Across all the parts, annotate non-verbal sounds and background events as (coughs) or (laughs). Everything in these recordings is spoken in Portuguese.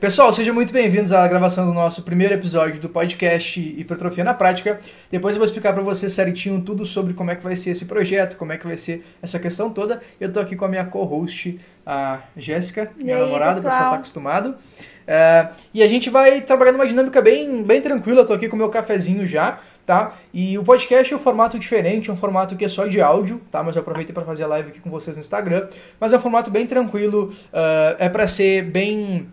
Pessoal, sejam muito bem-vindos à gravação do nosso primeiro episódio do podcast Hipertrofia na Prática. Depois eu vou explicar para vocês certinho tudo sobre como é que vai ser esse projeto, como é que vai ser essa questão toda. Eu tô aqui com a minha co-host, a Jéssica, minha aí, namorada, pessoal? o pessoal tá acostumado. É, e a gente vai trabalhar numa dinâmica bem, bem tranquila. Eu tô aqui com o meu cafezinho já, tá? E o podcast é um formato diferente, é um formato que é só de áudio, tá? Mas eu aproveitei para fazer a live aqui com vocês no Instagram. Mas é um formato bem tranquilo, uh, é para ser bem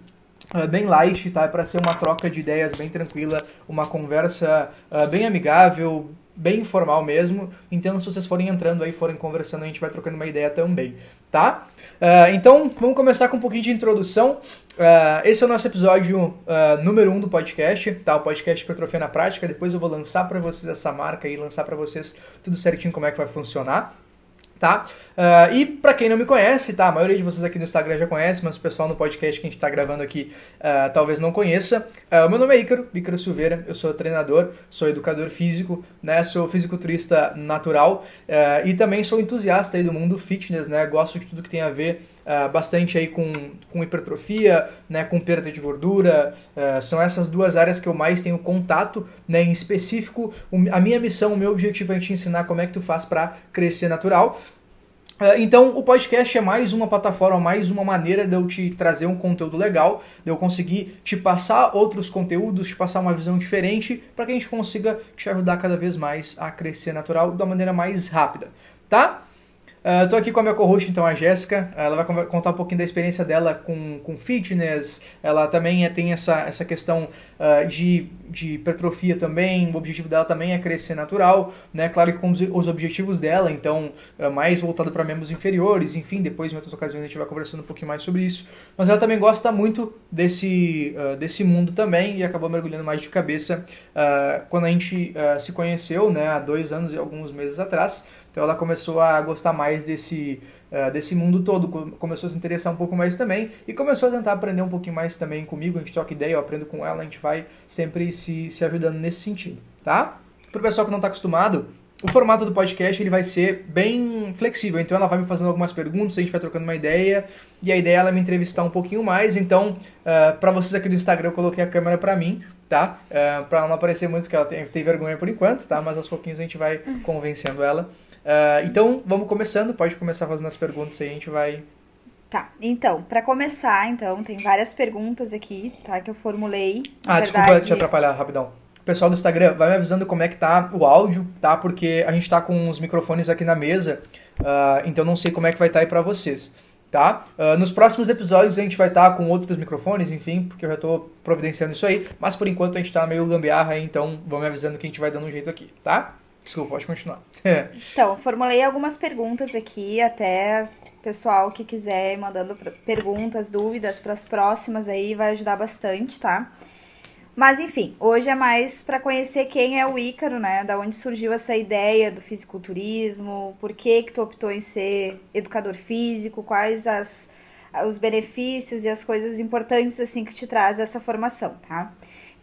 uh, bem light, tá? É para ser uma troca de ideias bem tranquila, uma conversa uh, bem amigável, bem informal mesmo. Então, se vocês forem entrando aí, forem conversando, a gente vai trocando uma ideia também, tá? Uh, então, vamos começar com um pouquinho de introdução. Uh, esse é o nosso episódio uh, número 1 um do podcast, tá? O podcast Hipertrofia na Prática. Depois eu vou lançar para vocês essa marca e lançar para vocês tudo certinho como é que vai funcionar tá? Uh, e para quem não me conhece, tá? A maioria de vocês aqui no Instagram já conhece, mas o pessoal no podcast que a gente está gravando aqui uh, talvez não conheça. Uh, meu nome é Ícaro, Ícaro Silveira, eu sou treinador, sou educador físico, né? Sou fisiculturista natural e também sou entusiasta aí do mundo fitness, né? Gosto de tudo que tem a ver Uh, bastante aí com, com hipertrofia, né, com perda de gordura, uh, são essas duas áreas que eu mais tenho contato, né, em específico, a minha missão, o meu objetivo é te ensinar como é que tu faz para crescer natural. Uh, então, o podcast é mais uma plataforma, mais uma maneira de eu te trazer um conteúdo legal, de eu conseguir te passar outros conteúdos, te passar uma visão diferente, para que a gente consiga te ajudar cada vez mais a crescer natural da maneira mais rápida, tá? Uh, tô aqui com a minha co-host, então, a Jéssica. Ela vai contar um pouquinho da experiência dela com, com fitness. Ela também é, tem essa, essa questão uh, de, de hipertrofia também. O objetivo dela também é crescer natural, né? Claro que com os, os objetivos dela, então, uh, mais voltado para membros inferiores. Enfim, depois, em outras ocasiões, a gente vai conversando um pouquinho mais sobre isso. Mas ela também gosta muito desse, desse mundo também e acabou mergulhando mais de cabeça quando a gente se conheceu, né? Há dois anos e alguns meses atrás. Então ela começou a gostar mais desse, uh, desse mundo todo, começou a se interessar um pouco mais também e começou a tentar aprender um pouquinho mais também comigo. A gente troca ideia, eu aprendo com ela, a gente vai sempre se, se ajudando nesse sentido, tá? Para o pessoal que não está acostumado, o formato do podcast ele vai ser bem flexível, então ela vai me fazendo algumas perguntas, a gente vai trocando uma ideia e a ideia é ela me entrevistar um pouquinho mais. Então, uh, para vocês aqui do Instagram, eu coloquei a câmera para mim, tá? Uh, para ela não aparecer muito, que ela tem, tem vergonha por enquanto, tá? Mas aos pouquinhos a gente vai convencendo ela. Uh, então, vamos começando. Pode começar fazendo as perguntas aí, a gente vai. Tá, então, para começar, então, tem várias perguntas aqui, tá? Que eu formulei. Ah, verdade... desculpa te atrapalhar rapidão. Pessoal do Instagram, vai me avisando como é que tá o áudio, tá? Porque a gente tá com os microfones aqui na mesa, uh, então não sei como é que vai estar tá aí pra vocês, tá? Uh, nos próximos episódios a gente vai estar tá com outros microfones, enfim, porque eu já tô providenciando isso aí, mas por enquanto a gente tá meio gambiarra aí, então vão me avisando que a gente vai dando um jeito aqui, tá? Desculpa, pode continuar. (laughs) então, formulei algumas perguntas aqui, até pessoal que quiser ir mandando perguntas, dúvidas para as próximas aí, vai ajudar bastante, tá? Mas enfim, hoje é mais para conhecer quem é o Ícaro, né? Da onde surgiu essa ideia do fisiculturismo, por que que tu optou em ser educador físico, quais as, os benefícios e as coisas importantes assim que te traz essa formação, tá?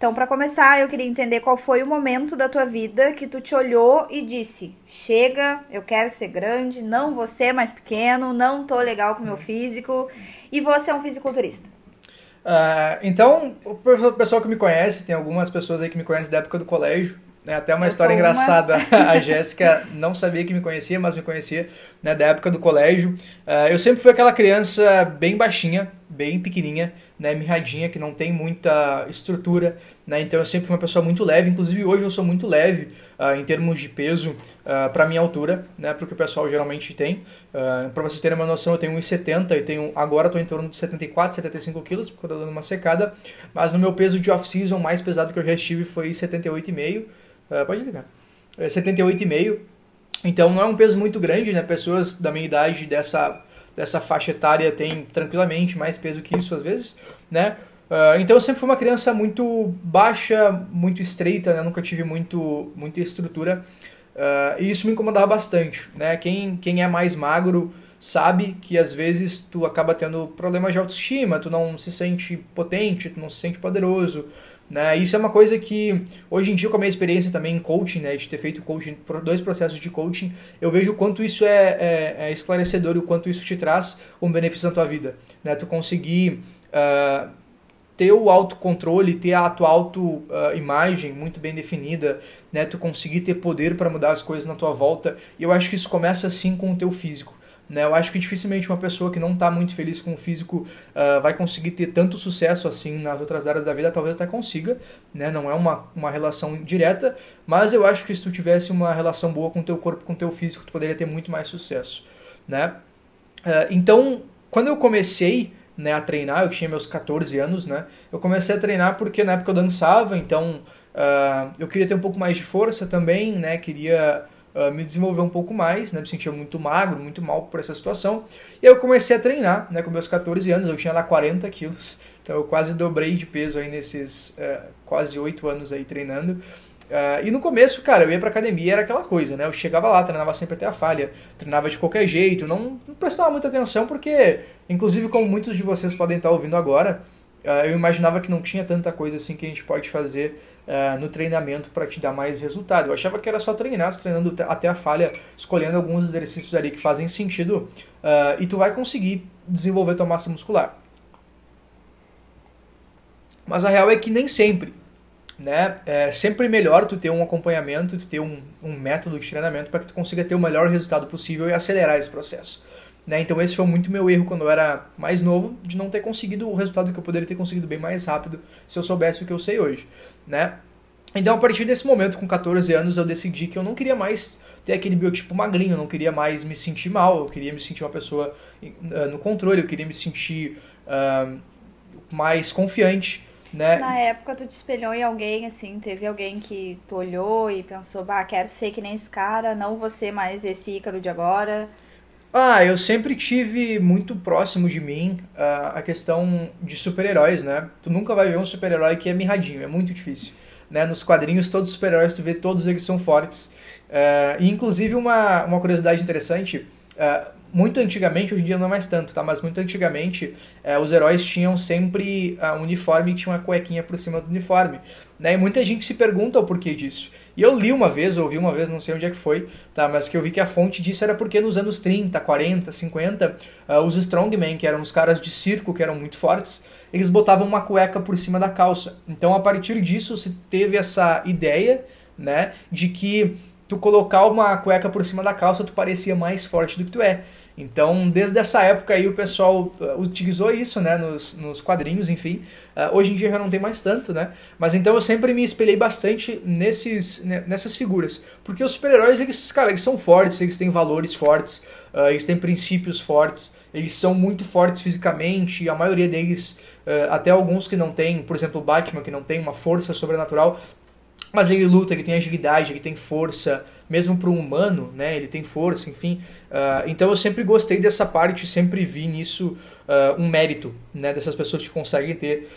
Então, para começar, eu queria entender qual foi o momento da tua vida que tu te olhou e disse: "Chega, eu quero ser grande, não vou ser mais pequeno, não tô legal com meu físico e vou ser um fisiculturista". Uh, então, o pessoal que me conhece, tem algumas pessoas aí que me conhecem da época do colégio, né? Até uma Eu história engraçada. (laughs) A Jéssica não sabia que me conhecia, mas me conhecia né, da época do colégio. Uh, eu sempre fui aquela criança bem baixinha, bem pequenininha, né, mirradinha, que não tem muita estrutura, né, então eu sempre fui uma pessoa muito leve, inclusive hoje eu sou muito leve uh, em termos de peso uh, para minha altura, né, porque o pessoal geralmente tem. Uh, para vocês terem uma noção, eu tenho 1,70 e tenho, agora estou em torno de 74, 75 quilos, porque eu estou dando uma secada, mas no meu peso de off-season, mais pesado que eu já estive foi 78,5, uh, pode ligar, é 78,5, então não é um peso muito grande, né, pessoas da minha idade dessa dessa faixa etária tem tranquilamente mais peso que isso às vezes, né? Uh, então eu sempre fui uma criança muito baixa, muito estreita, né? Nunca tive muito, muita estrutura uh, e isso me incomodava bastante, né? Quem, quem é mais magro sabe que às vezes tu acaba tendo problemas de autoestima, tu não se sente potente, tu não se sente poderoso, né? Isso é uma coisa que, hoje em dia, com a minha experiência também em coaching, né, de ter feito coaching, dois processos de coaching, eu vejo o quanto isso é, é, é esclarecedor e o quanto isso te traz um benefício na tua vida. Né? Tu conseguir uh, ter o autocontrole, ter a tua auto-imagem uh, muito bem definida, né? Tu conseguir ter poder para mudar as coisas na tua volta. E eu acho que isso começa assim com o teu físico. Né? Eu acho que dificilmente uma pessoa que não está muito feliz com o físico uh, vai conseguir ter tanto sucesso assim nas outras áreas da vida, talvez até consiga, né? Não é uma, uma relação direta, mas eu acho que se tu tivesse uma relação boa com o teu corpo, com o teu físico, tu poderia ter muito mais sucesso, né? Uh, então, quando eu comecei né, a treinar, eu tinha meus 14 anos, né? Eu comecei a treinar porque na época eu dançava, então uh, eu queria ter um pouco mais de força também, né? Queria uh, me desenvolver um pouco mais, né? Me sentia muito magro, muito mal por essa situação. E aí eu comecei a treinar, né? Com meus 14 anos, eu tinha lá 40 quilos, então eu quase dobrei de peso aí nesses uh, quase 8 anos aí treinando. Uh, e no começo, cara, eu ia pra academia era aquela coisa, né? Eu chegava lá, treinava sempre até a falha, treinava de qualquer jeito, não, não prestava muita atenção porque, inclusive, como muitos de vocês podem estar ouvindo agora, uh, eu imaginava que não tinha tanta coisa assim que a gente pode fazer uh, no treinamento para te dar mais resultado. Eu achava que era só treinar, treinando até a falha, escolhendo alguns exercícios ali que fazem sentido uh, e tu vai conseguir desenvolver tua massa muscular. Mas a real é que nem sempre. Né? É sempre melhor tu ter um acompanhamento, tu ter um, um método de treinamento para que tu consiga ter o melhor resultado possível e acelerar esse processo. Né? Então esse foi muito meu erro quando eu era mais novo, de não ter conseguido o resultado que eu poderia ter conseguido bem mais rápido se eu soubesse o que eu sei hoje. Né? Então a partir desse momento, com 14 anos, eu decidi que eu não queria mais ter aquele biotipo magrinho, eu não queria mais me sentir mal, eu queria me sentir uma pessoa uh, no controle, eu queria me sentir uh, mais confiante. Né? Na época tu te espelhou em alguém, assim, teve alguém que tu olhou e pensou, bah, quero ser que nem esse cara, não vou ser mais esse Ícaro de agora. Ah, eu sempre tive muito próximo de mim uh, a questão de super-heróis, né? Tu nunca vai ver um super-herói que é mirradinho, é muito difícil. Né? Nos quadrinhos, todos os super-heróis, tu vê todos eles são fortes. Uh, e inclusive uma, uma curiosidade interessante, uh, muito antigamente, hoje em dia não é mais tanto, tá? Mas muito antigamente, uh, os heróis tinham sempre um uniforme e tinha uma cuequinha por cima do uniforme. Né? E muita gente se pergunta o porquê disso. E eu li uma vez, ouvi uma vez, não sei onde é que foi, tá? Mas que eu vi que a fonte disso era porque nos anos 30, 40, 50, uh, os strongmen, que eram os caras de circo que eram muito fortes, eles botavam uma cueca por cima da calça. Então a partir disso se teve essa ideia, né, de que tu colocar uma cueca por cima da calça tu parecia mais forte do que tu é. Então, desde essa época aí o pessoal uh, utilizou isso, né, nos, nos quadrinhos, enfim. Uh, hoje em dia já não tem mais tanto, né? Mas então eu sempre me espelhei bastante nesses, nessas figuras. Porque os super-heróis, eles, cara, eles são fortes, eles têm valores fortes, uh, eles têm princípios fortes, eles são muito fortes fisicamente, a maioria deles, até alguns que não têm, por exemplo, o Batman, que não tem uma força sobrenatural, mas ele luta, ele tem agilidade, ele tem força, mesmo para um humano, né? Ele tem força, enfim. Uh, então eu sempre gostei dessa parte, sempre vi nisso uh, um mérito, né? Dessas pessoas que conseguem ter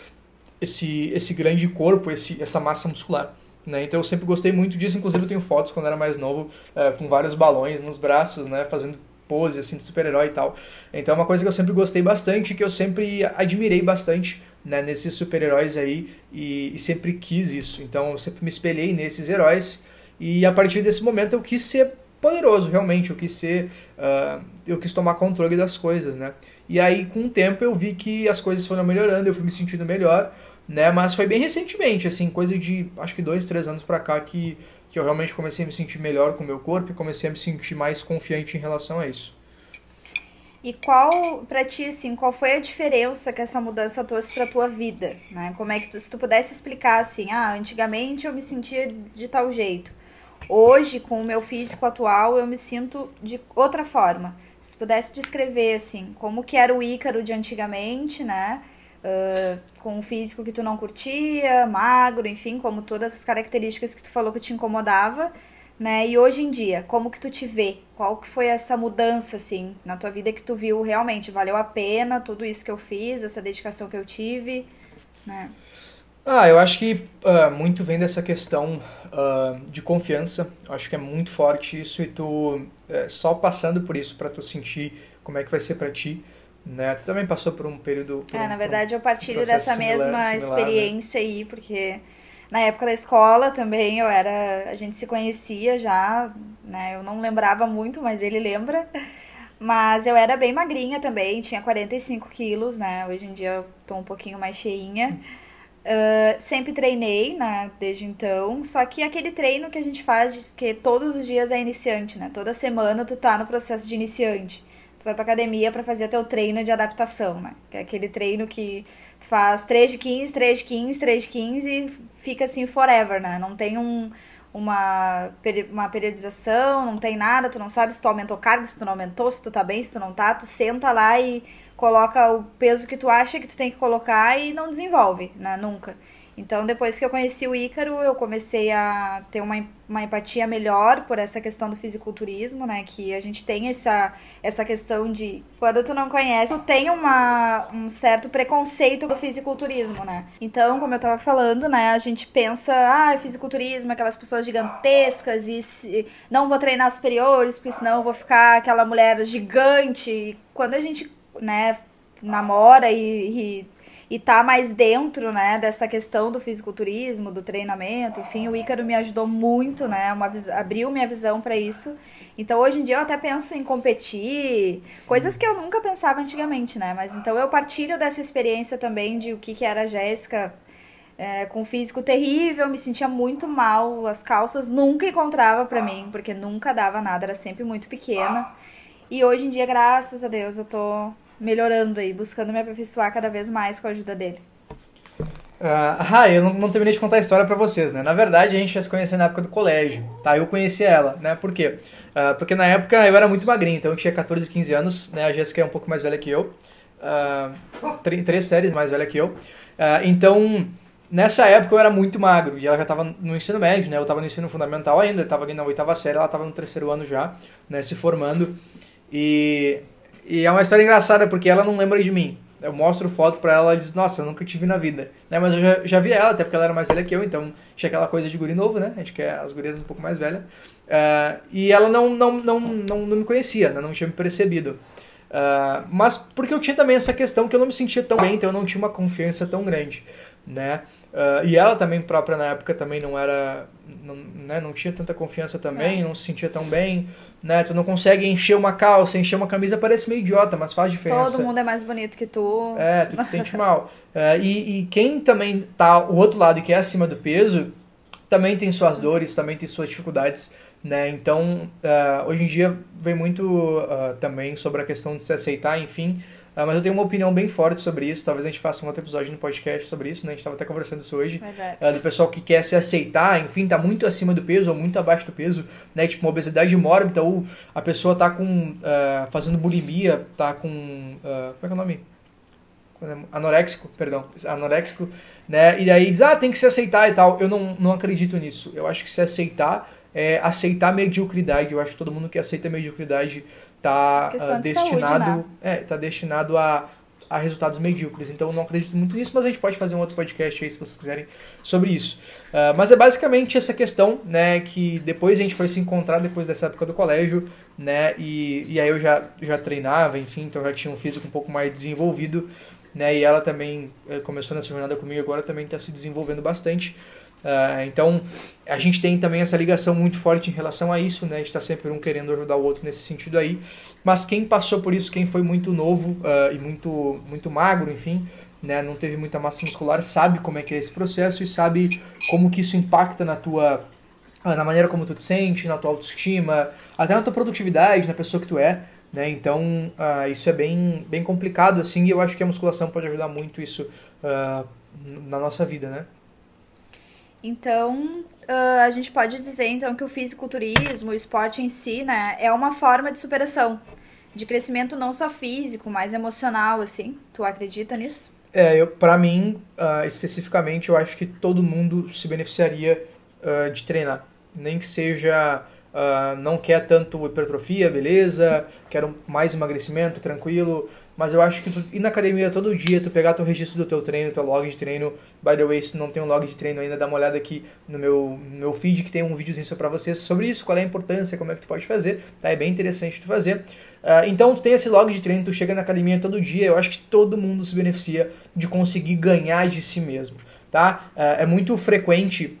esse, esse grande corpo, esse, essa massa muscular. Né? Então eu sempre gostei muito disso, inclusive eu tenho fotos quando era mais novo uh, com vários balões nos braços, né? Fazendo pose assim de super-herói e tal. Então é uma coisa que eu sempre gostei bastante, que eu sempre admirei bastante né, nesses super-heróis aí e, e, sempre quis isso. Então eu sempre me espelhei nesses heróis e a partir desse momento eu quis ser poderoso, realmente. Eu quis ser, uh, eu quis tomar controle das coisas, né? E aí com o tempo eu vi que as coisas foram melhorando, eu fui me sentindo melhor, né? Mas foi bem recentemente, assim, coisa de acho que dois, três anos pra cá que que eu realmente comecei a me sentir melhor com o meu corpo e comecei a me sentir mais confiante em relação a isso. E qual, pra ti, assim, qual foi a diferença que essa mudança trouxe pra tua vida, né? Como é que tu, se tu pudesse explicar, assim, ah, antigamente eu me sentia de tal jeito. Hoje, com o meu físico atual, eu me sinto de outra forma. Se pudesse descrever, assim, como que era o Ícaro de antigamente, né? Uh, com o físico que tu não curtia, magro, enfim, como todas as características que tu falou que te incomodava né? E hoje em dia, como que tu te vê? Qual que foi essa mudança, assim, na tua vida que tu viu realmente? Valeu a pena tudo isso que eu fiz, essa dedicação que eu tive, né? Ah, eu acho que uh, muito vem dessa questão uh, de confiança. Eu acho que é muito forte isso e tu uh, só passando por isso para tu sentir como é que vai ser para ti. Né? Tu também passou por um período. Por é, um, na verdade um eu partilho dessa similar, mesma similar, né? experiência né? aí, porque na época da escola também eu era. A gente se conhecia já, né? Eu não lembrava muito, mas ele lembra. Mas eu era bem magrinha também, tinha 45 quilos, né? Hoje em dia eu tô um pouquinho mais cheinha. Uh, sempre treinei, né, desde então. Só que aquele treino que a gente faz, que todos os dias é iniciante, né? Toda semana tu tá no processo de iniciante. Tu vai pra academia para fazer teu treino de adaptação, né? Que é aquele treino que tu faz 3 de 15, 3 de 15, 3 de 15 e fica assim forever, né? Não tem um, uma, uma periodização, não tem nada, tu não sabe se tu aumentou carga, se tu não aumentou, se tu tá bem, se tu não tá, tu senta lá e coloca o peso que tu acha que tu tem que colocar e não desenvolve, né? Nunca. Então, depois que eu conheci o Ícaro, eu comecei a ter uma, uma empatia melhor por essa questão do fisiculturismo, né? Que a gente tem essa, essa questão de, quando tu não conhece, tu tem uma, um certo preconceito do fisiculturismo, né? Então, como eu tava falando, né? A gente pensa, ah, fisiculturismo, aquelas pessoas gigantescas e se, não vou treinar superiores, porque senão eu vou ficar aquela mulher gigante. E quando a gente, né, namora e, e e tá mais dentro, né, dessa questão do fisiculturismo, do treinamento, enfim, o Ícaro me ajudou muito, né, uma, abriu minha visão para isso. Então, hoje em dia eu até penso em competir, coisas que eu nunca pensava antigamente, né, mas então eu partilho dessa experiência também de o que, que era a Jéssica é, com físico terrível, me sentia muito mal, as calças nunca encontrava para mim, porque nunca dava nada, era sempre muito pequena. E hoje em dia, graças a Deus, eu tô melhorando aí, buscando me aperfeiçoar cada vez mais com a ajuda dele. Uh, ah, eu não, não, terminei de contar a história para vocês, né? Na verdade, a gente já se conheceu na época do colégio, tá? Eu conheci ela, né? Por quê? Uh, porque na época eu era muito magrinho, então eu tinha 14, 15 anos, né? A Jéssica é um pouco mais velha que eu, uh, três séries mais velha que eu. então, nessa época eu era muito magro, e ela já estava no ensino médio, né? Eu estava no ensino fundamental ainda, estava ali na oitava série, ela estava no terceiro ano já, né? Se formando, e e é uma história engraçada porque ela não lembra de mim. Eu mostro foto pra ela e diz, nossa, eu nunca te vi na vida. Né? Mas eu já, já vi ela, até porque ela era mais velha que eu, então tinha aquela coisa de guri novo, né? A gente quer as gurias um pouco mais velhas. Uh, e ela não, não, não, não, não me conhecia, né? não tinha me percebido. Uh, mas porque eu tinha também essa questão que eu não me sentia tão bem, então eu não tinha uma confiança tão grande, né? Uh, e ela também própria na época também não era, não, né, não tinha tanta confiança também, é. não se sentia tão bem né? Tu não consegue encher uma calça, encher uma camisa, parece meio idiota, mas faz diferença. Todo mundo é mais bonito que tu. É, tu te sente mal. É, e, e quem também tá o outro lado, que é acima do peso, também tem suas dores, também tem suas dificuldades, né? Então, uh, hoje em dia vem muito uh, também sobre a questão de se aceitar, enfim. Uh, mas eu tenho uma opinião bem forte sobre isso. Talvez a gente faça um outro episódio no podcast sobre isso, né? A gente estava até conversando isso hoje. Uh, do pessoal que quer se aceitar, enfim, tá muito acima do peso ou muito abaixo do peso, né? Tipo, uma obesidade mórbida ou a pessoa tá com... Uh, fazendo bulimia, tá com... como é que é o nome? Anoréxico, perdão. Anoréxico, né? E aí diz, ah, tem que se aceitar e tal. Eu não, não acredito nisso. Eu acho que se aceitar é aceitar mediocridade. Eu acho que todo mundo que aceita mediocridade está uh, destinado, saúde, né? é, tá destinado a, a resultados medíocres. Então eu não acredito muito nisso, mas a gente pode fazer um outro podcast aí se vocês quiserem sobre isso. Uh, mas é basicamente essa questão, né, que depois a gente foi se encontrar depois dessa época do colégio, né, e, e aí eu já, já treinava, enfim, então já tinha um físico um pouco mais desenvolvido, né, e ela também eh, começou nessa jornada comigo agora, também está se desenvolvendo bastante. Uh, então, a gente tem também essa ligação muito forte em relação a isso, né? A gente está sempre um querendo ajudar o outro nesse sentido aí. Mas quem passou por isso, quem foi muito novo uh, e muito, muito magro, enfim, né? Não teve muita massa muscular, sabe como é que é esse processo e sabe como que isso impacta na tua... Uh, na maneira como tu te sente, na tua autoestima, até na tua produtividade, na pessoa que tu é, né? Então, isso é bem, bem complicado, assim, e eu acho que a musculação pode ajudar muito isso na nossa vida, né? Então, uh, a gente pode dizer então que o fisiculturismo, o esporte em si, né, é uma forma de superação, de crescimento não só físico, mas emocional, assim. Tu acredita nisso? É, eu, para mim, uh, especificamente, eu acho que todo mundo se beneficiaria uh, de treinar. Nem que seja, não quer tanto hipertrofia, beleza, quero mais emagrecimento, tranquilo, mas eu acho que tu ir na academia todo dia, tu pegar teu registro do teu treino, teu log de treino, by the way, se tu não tem um log de treino ainda, dá uma olhada aqui no meu, meu feed que tem um videozinho só pra vocês sobre isso, qual é a importância, como é que tu pode fazer, tá? É bem interessante tu fazer. Uh, então tu tem esse log de treino, tu chega na academia todo dia, eu acho que todo mundo se beneficia de conseguir ganhar de si mesmo, tá? Uh, é muito frequente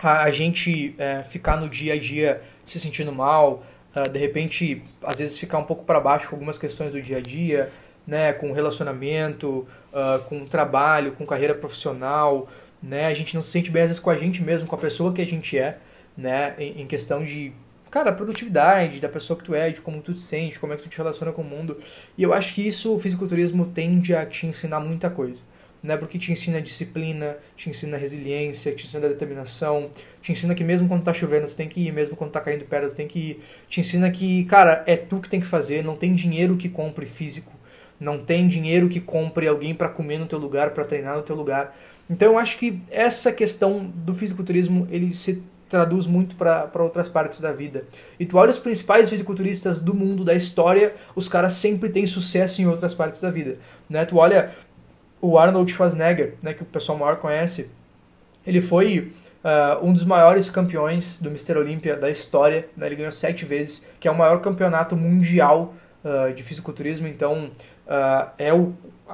a, gente uh, ficar no dia a dia se sentindo mal, uh, de repente, às vezes ficar um pouco para baixo com algumas questões do dia a dia, né, com relacionamento, uh, com trabalho, com carreira profissional, né, a gente não se sente bem às vezes com a gente mesmo, com a pessoa que a gente é, né, em, em questão de cara, produtividade da pessoa que tu é, de como tu te sente, como é que tu te relaciona com o mundo. E eu acho que isso o fisiculturismo tende a te ensinar muita coisa. Né? Porque te ensina disciplina, te ensina resiliência, te ensina determinação, te ensina que mesmo quando tá chovendo tu tem que ir, mesmo quando tá caindo pedra tu tem que ir. Te ensina que, cara, é tu que tem que fazer, não tem dinheiro que compre físico, não tem dinheiro que compre alguém para comer no teu lugar, para treinar no teu lugar. Então eu acho que essa questão do fisiculturismo, ele se traduz muito para outras partes da vida. E tu olha os principais fisiculturistas do mundo, da história, os caras sempre têm sucesso em outras partes da vida. Né? Tu olha o Arnold Schwarzenegger, né, que o pessoal maior conhece, ele foi uh, um dos maiores campeões do Mr. Olympia da história, né? ele ganhou sete vezes, que é o maior campeonato mundial uh, de fisiculturismo, então uh, é o,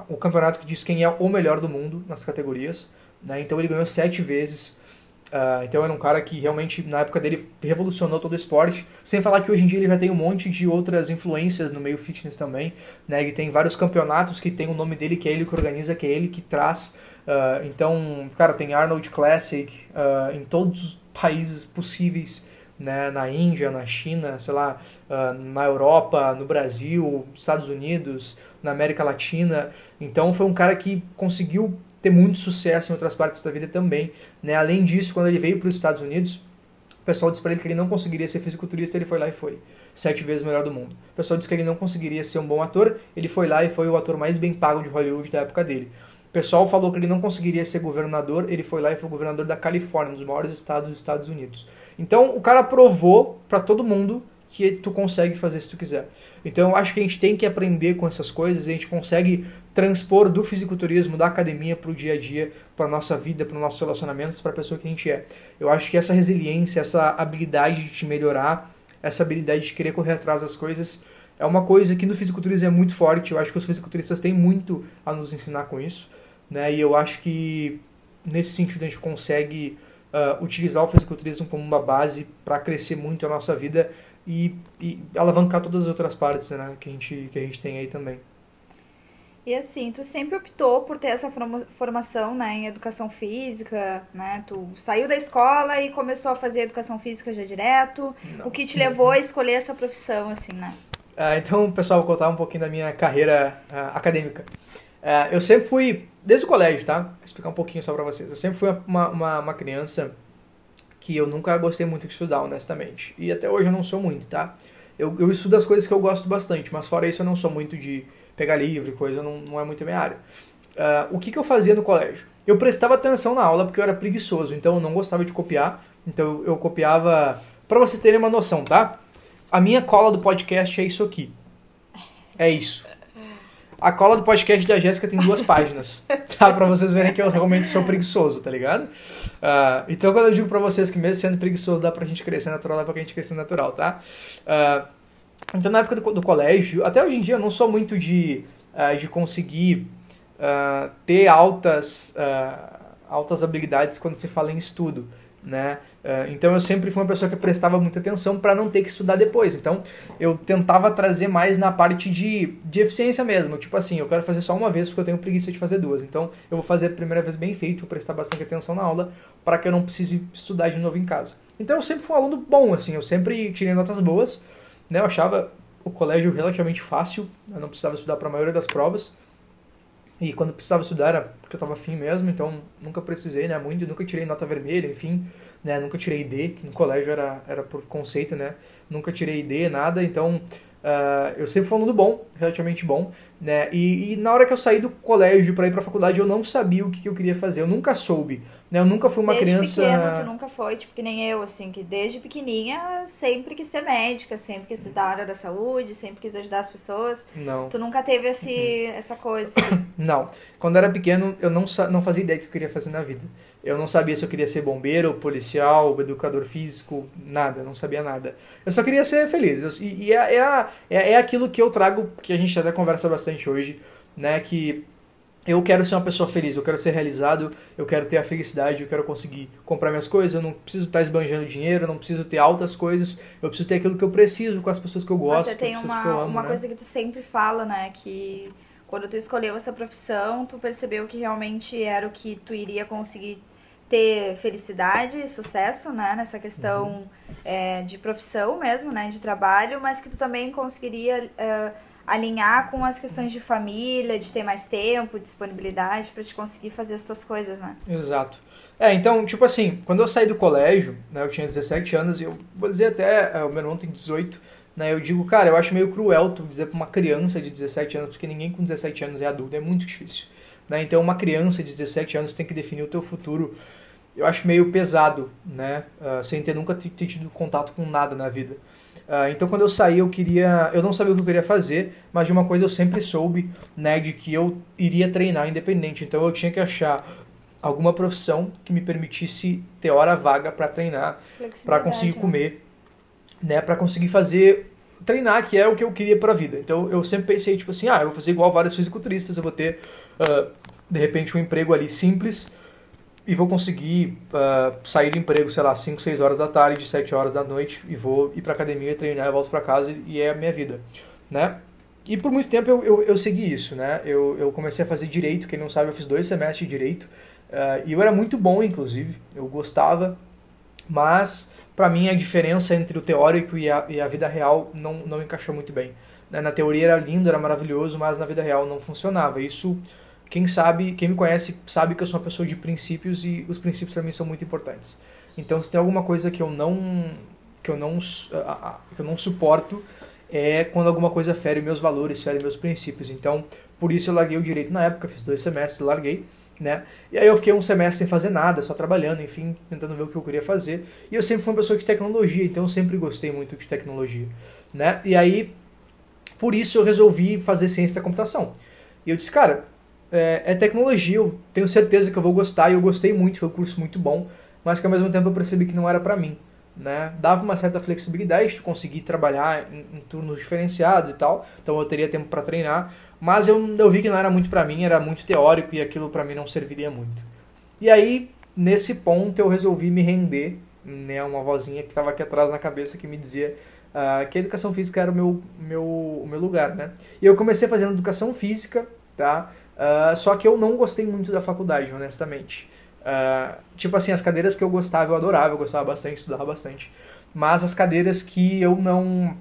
o campeonato que diz quem é o melhor do mundo nas categorias. Né? Então ele ganhou sete vezes. Uh, então era um cara que realmente, na época dele, revolucionou todo o esporte. Sem falar que hoje em dia ele já tem um monte de outras influências no meio fitness também. Né? Ele tem vários campeonatos que tem o nome dele, que é ele que organiza, que é ele que traz. Uh, então, cara, tem Arnold Classic uh, em todos os países possíveis. Né? Na Índia, na China, sei lá, na Europa, no Brasil, Estados Unidos, na América Latina. Então foi um cara que conseguiu ter muito sucesso em outras partes da vida também. Né? Além disso, quando ele veio para os Estados Unidos, o pessoal disse para ele que ele não conseguiria ser fisiculturista, ele foi lá e foi. Sete vezes melhor do mundo. O pessoal disse que ele não conseguiria ser um bom ator, ele foi lá e foi o ator mais bem pago de Hollywood da época dele. O pessoal falou que ele não conseguiria ser governador, ele foi lá e foi governador da Califórnia, um dos maiores estados dos Estados Unidos. Então o cara provou para todo mundo que tu consegue fazer se tu quiser. Então eu acho que a gente tem que aprender com essas coisas, a gente consegue transpor do fisiculturismo, da academia para o dia a dia, para nossa vida, para os nossos relacionamentos, para a pessoa que a gente é. Eu acho que essa resiliência, essa habilidade de te melhorar, essa habilidade de querer correr atrás das coisas, é uma coisa que no fisiculturismo é muito forte. Eu acho que os fisiculturistas têm muito a nos ensinar com isso, né? E eu acho que nesse sentido a gente consegue uh, utilizar o fisiculturismo como uma base para crescer muito a nossa vida e, e alavancar todas as outras partes né, que, a gente, que a gente tem aí também. E assim, tu sempre optou por ter essa formação né, em educação física, né? Tu saiu da escola e começou a fazer educação física já direto. Não. O que te levou a escolher essa profissão, assim, né? Ah, então, pessoal, vou contar um pouquinho da minha carreira uh, acadêmica. Uh, eu sempre fui, desde o colégio, tá? Vou explicar um pouquinho só pra vocês. Eu sempre fui uma, uma, uma criança que eu nunca gostei muito de estudar, honestamente. E até hoje eu não sou muito, tá? Eu, eu estudo as coisas que eu gosto bastante, mas fora isso eu não sou muito de pegar livro, coisa, não, não é muito a minha área. Uh, o que, que eu fazia no colégio? Eu prestava atenção na aula porque eu era preguiçoso, então eu não gostava de copiar, então eu copiava. Para vocês terem uma noção, tá? A minha cola do podcast é isso aqui. É isso. A cola do podcast da Jéssica tem duas (laughs) páginas, tá? Pra vocês verem que eu realmente sou preguiçoso, tá ligado? Uh, então quando eu digo pra vocês que mesmo sendo preguiçoso dá pra gente crescer natural, dá pra gente crescer natural, tá? Uh, então, na época do, do, colégio, até hoje em dia, eu não sou muito de, uh, de conseguir ter altas, altas habilidades quando se fala em estudo, né? Então, eu sempre fui uma pessoa que prestava muita atenção para não ter que estudar depois. Então, eu tentava trazer mais na parte de, de eficiência mesmo. Tipo assim, eu quero fazer só uma vez porque eu tenho preguiça de fazer duas. Então, eu vou fazer a primeira vez bem feito, vou prestar bastante atenção na aula para que eu não precise estudar de novo em casa. Então, eu sempre fui um aluno bom, assim, eu sempre tirei notas boas né, eu achava o colégio relativamente fácil, eu não precisava estudar para a maioria das provas. E quando precisava estudar era porque eu estava afim mesmo, então nunca precisei, né, muito, nunca tirei nota vermelha, enfim, né, nunca tirei D, que no colégio era, era por conceito, né, nunca tirei D, nada, então uh, eu sempre fui um aluno bom, relativamente bom, né, e, e na hora que eu saí do colégio para ir para a faculdade eu não sabia o que, que eu queria fazer, eu nunca soube? Eu nunca fui uma desde criança. Pequeno, tu nunca foi, tipo, que nem eu, assim, que desde pequenininha sempre quis ser médica, sempre quis estudar a área da saúde, sempre quis ajudar as pessoas. Não. Tu nunca teve esse, uhum. essa coisa. Assim. (coughs) Não. Quando eu era pequeno, eu não, não fazia ideia do que eu queria fazer na vida. Eu não sabia se eu queria ser bombeiro, policial, educador físico, nada, não sabia nada. Eu só queria ser feliz. E, e é, é, é, é aquilo que eu trago, que a gente até conversa bastante hoje, né? Que eu quero ser uma pessoa feliz, eu quero ser realizado, eu quero ter a felicidade, eu quero conseguir comprar minhas coisas, eu não preciso estar esbanjando dinheiro, eu não preciso ter altas coisas, eu preciso ter aquilo que eu preciso com as pessoas que eu gosto, Até tem uma, que eu amo, uma né? coisa que tu sempre fala, né? Que quando tu escolheu essa profissão, tu percebeu que realmente era o que tu iria conseguir ter felicidade e sucesso, né? Nessa questão Uhum. é, de profissão mesmo, né? De trabalho, mas que tu também conseguiria é, alinhar com as questões de família, de ter mais tempo, disponibilidade pra te conseguir fazer as tuas coisas, né? Exato. É, então, tipo assim, quando eu saí do colégio, né, eu tinha 17 anos, e eu vou dizer até, é, o meu irmão tem 18, né, eu digo, cara, eu acho meio cruel tu dizer pra uma criança de 17 anos, porque ninguém com 17 anos é adulto, é muito difícil. Né? Então, uma criança de 17 anos tem que definir o teu futuro, eu acho meio pesado, né, ah, sem ter nunca tido contato com nada na vida. Ah, então, quando eu saí, eu queria, eu não sabia o que eu queria fazer, mas de uma coisa eu sempre soube, né, de que eu iria treinar independente. Então, eu tinha que achar alguma profissão que me permitisse ter hora vaga para treinar, para conseguir né? comer, né, para conseguir fazer treinar, que é o que eu queria para a vida. Então, eu sempre pensei tipo assim, ah, eu vou fazer igual vários fisiculturistas, eu vou ter ah, de repente um emprego ali simples e vou conseguir ah, sair do emprego, sei lá, 5, 6 horas da tarde, 7 horas da noite e vou ir pra academia, treinar, eu volto para casa e, e é a minha vida, né? E por muito tempo eu, eu, eu segui isso, né? Eu, eu comecei a fazer direito, quem não sabe, eu fiz dois semestres de direito ah, e eu era muito bom, inclusive, eu gostava, mas pra mim a diferença entre o teórico e a, e a vida real não, não encaixou muito bem. né? Na teoria era lindo, era maravilhoso, mas na vida real não funcionava. Isso quem sabe, quem me conhece sabe que eu sou uma pessoa de princípios e os princípios para mim são muito importantes. Então, se tem alguma coisa que eu não que eu não que eu não suporto é quando alguma coisa fere meus valores, fere meus princípios. Então, por isso eu larguei o direito na época, fiz dois semestres, larguei, né? E aí eu fiquei um semestre sem fazer nada, só trabalhando, enfim, tentando ver o que eu queria fazer. E eu sempre fui uma pessoa de tecnologia, então eu sempre gostei muito de tecnologia, né? E aí por isso eu resolvi fazer ciência da computação. E eu disse, cara, é, é tecnologia, eu tenho certeza que eu vou gostar, e eu gostei muito, foi um curso muito bom, mas que ao mesmo tempo eu percebi que não era pra mim. Né? Dava uma certa flexibilidade de conseguir trabalhar em, em turnos diferenciados e tal, então eu teria tempo para treinar, mas eu, eu vi que não era muito pra mim, era muito teórico e aquilo pra mim não serviria muito. E aí, nesse ponto, eu resolvi me render, né, uma vozinha que estava aqui atrás na cabeça que me dizia ah, que a educação física era o meu, meu, o meu lugar, né? E eu comecei fazendo educação física, tá? Ah, só que eu não gostei muito da faculdade, honestamente. Ah, tipo assim, as cadeiras que eu gostava, eu adorava, eu gostava bastante, estudava bastante. Mas as cadeiras que eu não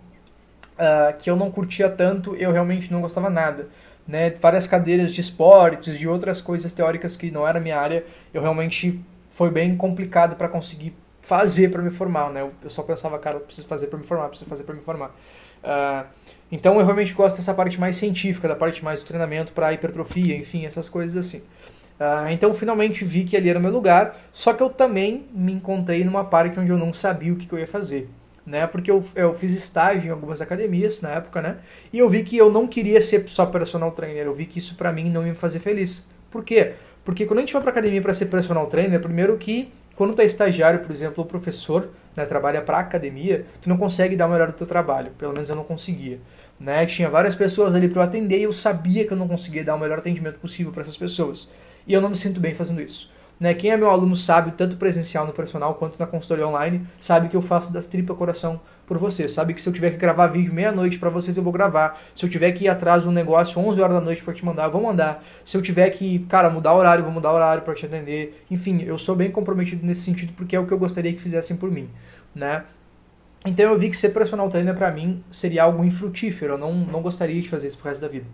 ah, que eu não curtia tanto, eu realmente não gostava nada. Né? Várias cadeiras de esportes, de outras coisas teóricas que não era minha área, eu realmente foi bem complicado para conseguir fazer para me formar, né? Eu- só pensava, cara, eu preciso fazer para me formar, preciso fazer para me formar. Ah, então eu realmente gosto dessa parte mais científica, da parte mais do treinamento para hipertrofia, enfim, essas coisas assim. Ah, então finalmente vi que ali era o meu lugar, só que eu também me encontrei numa parte onde eu não sabia o que, que eu ia fazer. Né? Porque eu, eu fiz estágio em algumas academias na época, né? E eu vi que eu não queria ser só personal trainer, eu vi que isso pra mim não ia me fazer feliz. Por quê? Porque quando a gente vai pra academia para ser personal trainer, primeiro que quando tu é estagiário, por exemplo, ou professor, né, trabalha pra academia, tu não consegue dar o melhor do teu trabalho. Pelo menos eu não conseguia. Né? Tinha várias pessoas ali para eu atender e eu sabia que eu não conseguia dar o melhor atendimento possível para essas pessoas. E eu não me sinto bem fazendo isso. Né? Quem é meu aluno sabe, tanto presencial no personal quanto na consultoria online, sabe que eu faço das tripas coração por vocês. Sabe que se eu tiver que gravar vídeo meia-noite para vocês, eu vou gravar. Se eu tiver que ir atrás um negócio 11 horas da noite para te mandar, eu vou mandar. Se eu tiver que, cara, mudar horário, vou mudar horário para te atender. Enfim, eu sou bem comprometido nesse sentido porque é o que eu gostaria que fizessem por mim, né? Então eu vi que ser personal trainer pra mim seria algo infrutífero, eu não, não gostaria de fazer isso pro resto da vida.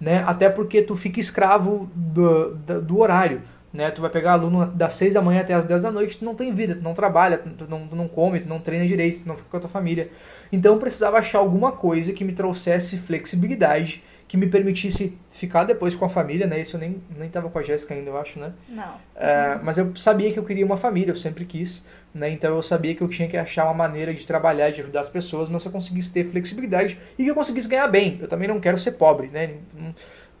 Né? Até porque tu fica escravo do, do, do horário. Né? Tu vai pegar aluno das 6 da manhã até as 10 da noite, tu não tem vida, tu não trabalha, tu não, tu não come, tu não treina direito, tu não fica com a tua família. Então eu precisava achar alguma coisa que me trouxesse flexibilidade, que me permitisse ficar depois com a família, né? Isso eu nem, nem tava com a Jéssica ainda, eu acho, né? Não. É, mas eu sabia que eu queria uma família, eu sempre quis, né? Então eu sabia que eu tinha que achar uma maneira de trabalhar, de ajudar as pessoas, mas se eu conseguisse ter flexibilidade e que eu conseguisse ganhar bem. Eu também não quero ser pobre, né? Não-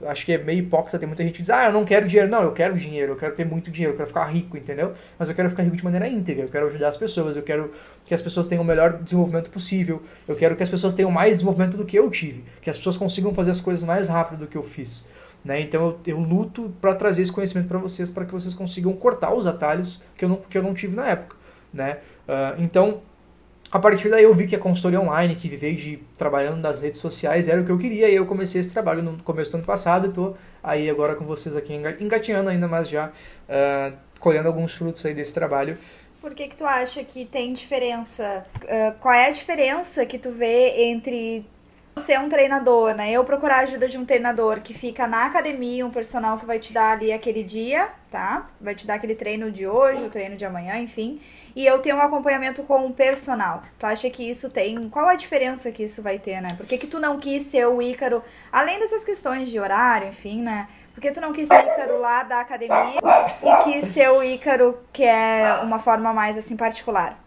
acho que é meio hipócrita, tem muita gente que diz, ah, eu não quero dinheiro. Não, eu quero dinheiro, eu quero ter muito dinheiro, eu quero ficar rico, entendeu? Mas eu quero ficar rico de maneira íntegra, eu quero ajudar as pessoas, eu quero que as pessoas tenham o melhor desenvolvimento possível, eu quero que as pessoas tenham mais desenvolvimento do que eu tive, que as pessoas consigam fazer as coisas mais rápido do que eu fiz. Né? Então eu, eu luto para trazer esse conhecimento para vocês, para que vocês consigam cortar os atalhos que eu não, que eu não tive na época. Né? Uh, então, a partir daí eu vi que a consultoria online, que viver de trabalhando nas redes sociais, era o que eu queria, e eu comecei esse trabalho no começo do ano passado, e estou aí agora com vocês aqui engatinhando ainda, mas já uh, colhendo alguns frutos aí desse trabalho. Por que que tu acha que tem diferença? Uh, qual é a diferença que tu vê entre ser um treinador, né? Eu procurar a ajuda de um treinador que fica na academia, um personal que vai te dar ali aquele dia, tá? Vai te dar aquele treino de hoje, o treino de amanhã, enfim. E eu tenho um acompanhamento com um personal. Tu acha que isso tem. Qual a diferença que isso vai ter, né? Por que, que tu não quis ser o Ícaro, além dessas questões de horário, enfim, né? Por que tu não quis ser o Ícaro lá da academia e quis ser o Ícaro que é uma forma mais assim particular?